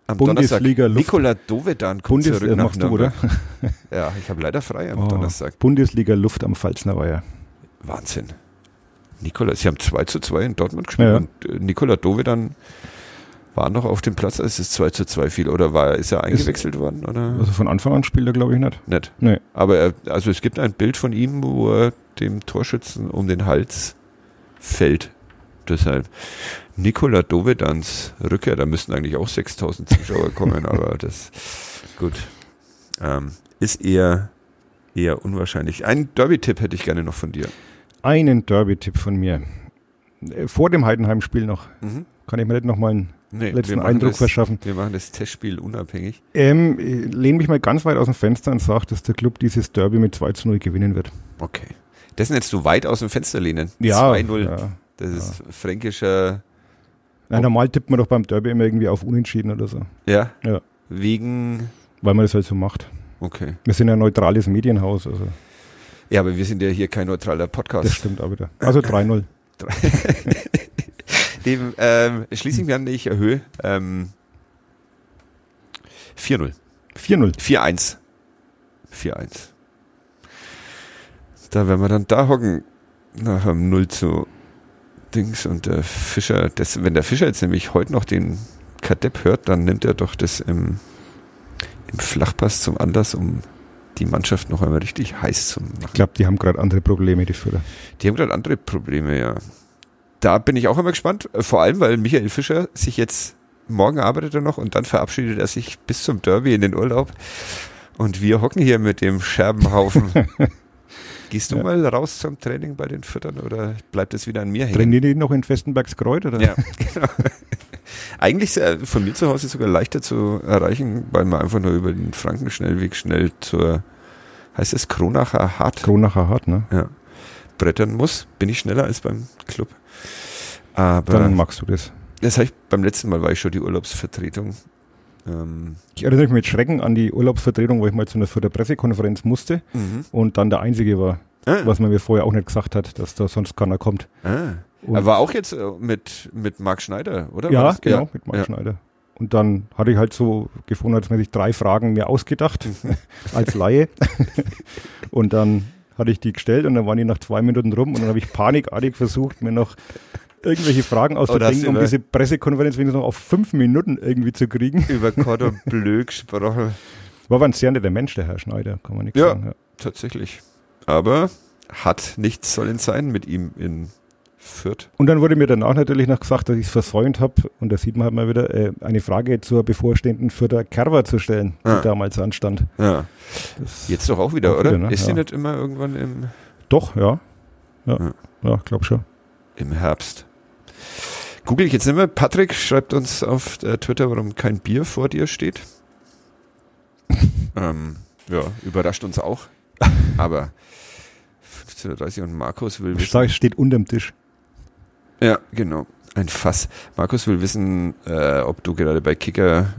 Am Bundesliga Donnerstag. Luft- Nikola Dovedan kommt Bundes zurück äh, nach machst du, oder? Ja, ich habe leider frei am Oh, Donnerstag. Bundesliga Luft am Pfalzner Weiher. Wahnsinn. Nikola, sie haben 2 zu 2 in Dortmund gespielt Ja, und äh, Nikola Dovedan war noch auf dem Platz, als es 2 zu 2 fiel. Oder war, ist er eingewechselt worden? Oder? Also von Anfang an spielt er, glaube ich, nicht. Nicht. Nee. Aber er, also es gibt ein Bild von ihm, wo er dem Torschützen um den Hals fällt. Deshalb Nikola Dovedans Rückkehr, da müssten eigentlich auch 6000 Zuschauer kommen, aber das, gut, ähm, ist eher, eher unwahrscheinlich. Einen Derby-Tipp hätte ich gerne noch von dir. Einen Derby-Tipp von mir. Äh, Vor dem Heidenheim-Spiel noch. Mhm. Kann ich mir nicht noch mal einen Nee, letzten wir machen Eindruck das, verschaffen. Wir machen das Testspiel unabhängig. Ähm, ich lehne mich mal ganz weit aus dem Fenster und sage, dass der Club dieses Derby mit 2 zu 0 gewinnen wird. Okay. Das sind jetzt du weit aus dem Fenster lehnen. Ja, 2-0. Ja. Das ist fränkischer, Nein, normal tippt man doch beim Derby immer irgendwie auf Unentschieden oder so. ja? Ja. Wegen, Weil man das halt so macht. okay. Wir sind ja ein neutrales Medienhaus, also Ja, aber wir sind ja hier kein neutraler Podcast. das stimmt auch wieder. Also 3-0. Dem ähm, schließe ich mich an, ich erhöhe. Ähm, 4-0. 4-0. 4-1. 4-1. Da werden wir dann da hocken. Nach einem 0 zu Dings und der Fischer, das, wenn der Fischer jetzt nämlich heute noch den Kadepp hört, dann nimmt er doch das im, im Flachpass zum Anlass, um die Mannschaft noch einmal richtig heiß zu machen. Ich glaube, die haben gerade andere Probleme, die Führer. Die haben gerade andere Probleme, ja. Da bin ich auch immer gespannt, vor allem, weil Michael Fischer sich jetzt, morgen arbeitet er noch und dann verabschiedet er sich bis zum Derby in den Urlaub. Und wir hocken hier mit dem Scherbenhaufen. Gehst du Ja. mal raus zum Training bei den Füttern oder bleibt es wieder an mir hängen? Trainieren die noch in Festenbergs Kreuz, oder? Ja, genau. Eigentlich äh, von mir zu Hause sogar leichter zu erreichen, weil man einfach nur über den Frankenschnellweg schnell zur, heißt es Kronacher Hart? Kronacher Hart, ne? ja, brettern muss, bin ich schneller als beim Club. Aber Dann magst du das. das habe ich beim letzten Mal war ich schon die Urlaubsvertretung. Ähm, Ich erinnere mich mit Schrecken an die Urlaubsvertretung, wo ich mal zu einer der Pressekonferenz musste und dann der Einzige war, Ah, was man mir vorher auch nicht gesagt hat, dass da sonst keiner kommt. ah. Er war auch jetzt äh, mit, mit Marc Schneider, oder? Ja, genau, mit Marc ja. Schneider. Und dann hatte ich halt so gefunden, als hätte ich drei Fragen mir ausgedacht, als Laie. und dann hatte ich die gestellt und dann waren die nach zwei Minuten rum und dann habe ich panikartig versucht, mir noch irgendwelche Fragen Oh, auszudenken, du um diese Pressekonferenz wenigstens noch auf fünf Minuten irgendwie zu kriegen. Über Cordon Bleu gesprochen. War aber ein sehr netter Mensch, der Herr Schneider, kann man nichts Ja. sagen. Ja. Tatsächlich. Aber hat nichts sollen sein mit ihm in Fürth. Und dann wurde mir danach natürlich noch gesagt, dass ich es versäumt habe, und da sieht man halt mal wieder, äh, eine Frage zur bevorstehenden Fürther Kerber zu stellen, die Ah. damals anstand. Ja. Das Jetzt doch auch wieder, Auch oder? wieder, ne? Ist sie Ja. nicht immer irgendwann im. Doch, ja. Ja, ja. ja glaub schon. Im Herbst. Google ich jetzt nicht mehr. Patrick schreibt uns auf äh, Twitter, warum kein Bier vor dir steht. ähm, ja, überrascht uns auch. Aber 15.30 und Markus will wissen. Es steht unterm Tisch. Ja, genau. Ein Fass. Markus will wissen, äh, ob du gerade bei Kicker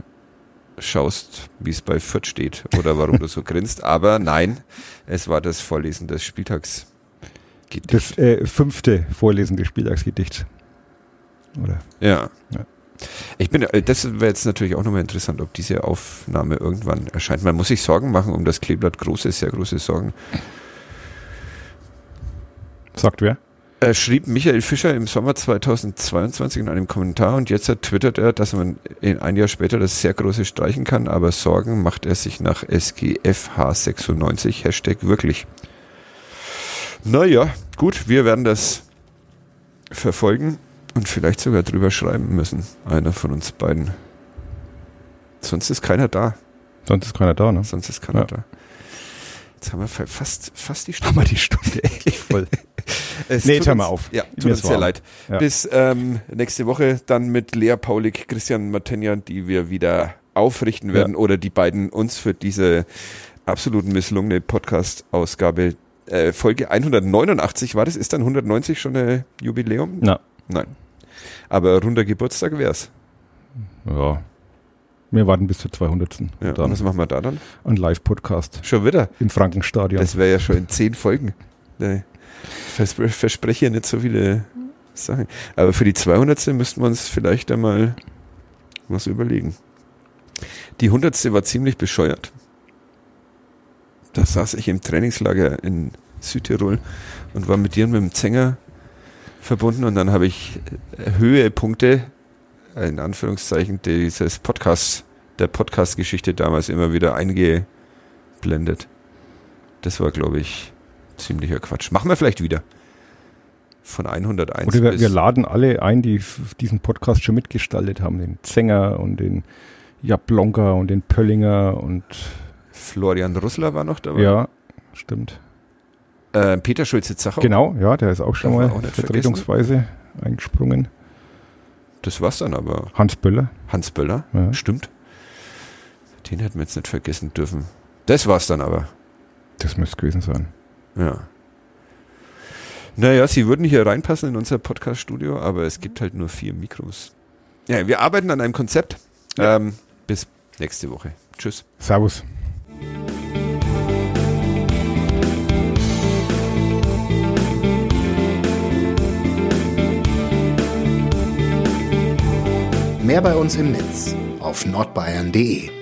schaust, wie es bei Fürth steht oder warum du so grinst. Aber nein, es war das Vorlesen des Spieltags. Das äh, fünfte Vorlesen des Spieltagsgedichts. Oder? Ja. ja. Ich bin, äh, das wäre jetzt natürlich auch nochmal interessant, ob diese Aufnahme irgendwann erscheint. Man muss sich Sorgen machen um das Kleeblatt. Große, sehr große Sorgen. Sagt wer? Er schrieb Michael Fischer im Sommer 2022 in einem Kommentar und jetzt twittert er, dass man in ein Jahr später das sehr große streichen kann, aber Sorgen macht er sich nach SGFH96 Hashtag wirklich. Naja, gut, wir werden das verfolgen und vielleicht sogar drüber schreiben müssen. Einer von uns beiden. Sonst ist keiner da. Sonst ist keiner da, ne? Sonst ist keiner ja. da. Jetzt haben wir fast, fast die Stunde. Haben wir die Stunde echt voll. es nee, hör mal auf. Ja, tut Mir uns sehr leid. Ja. Bis ähm, nächste Woche dann mit Lea Paulik, Christian Martenjan, die wir wieder aufrichten werden ja. oder die beiden uns für diese absolut misslungene Podcast-Ausgabe äh, Folge 189 war das. Ist dann 190 schon ein Jubiläum? Na. Nein. Aber runder Geburtstag wär's. Ja. Wir warten bis zur 200. Ja, dann was machen wir da dann? Ein Live-Podcast. Schon wieder? Im Frankenstadion. Das wäre ja schon in zehn Folgen. Nee. Verspre verspreche ja nicht so viele Sachen. Aber für die 200. müssten wir uns vielleicht einmal was überlegen. Die 100. war ziemlich bescheuert. Da saß ich im Trainingslager in Südtirol und war mit dir und mit dem Zänger verbunden und dann habe ich Höhepunkte in Anführungszeichen dieses Podcast, der Podcast-Geschichte damals immer wieder eingeblendet. Das war, glaube ich, ziemlicher Quatsch. Machen wir vielleicht wieder. Von 101 Oder wir, wir laden alle ein, die diesen Podcast schon mitgestaltet haben. Den Zenger und den Jablonka und den Pöllinger und Florian Russler war noch dabei. Ja, stimmt. Äh, Peter Schulze-Zachau. Genau, ja, der ist auch schon mal vertretungsweise eingesprungen. Das war's dann aber. Hans Böller. Hans Böller, ja. stimmt. Den hätten wir jetzt nicht vergessen dürfen. Das war's dann aber. Das müsste gewesen sein. Ja. Naja, sie würden hier reinpassen in unser Podcast-Studio, aber es gibt halt nur vier Mikros. Ja, wir arbeiten an einem Konzept. Ja. Ähm, bis nächste Woche. Tschüss. Servus. Mehr bei uns im Netz auf nordbayern.de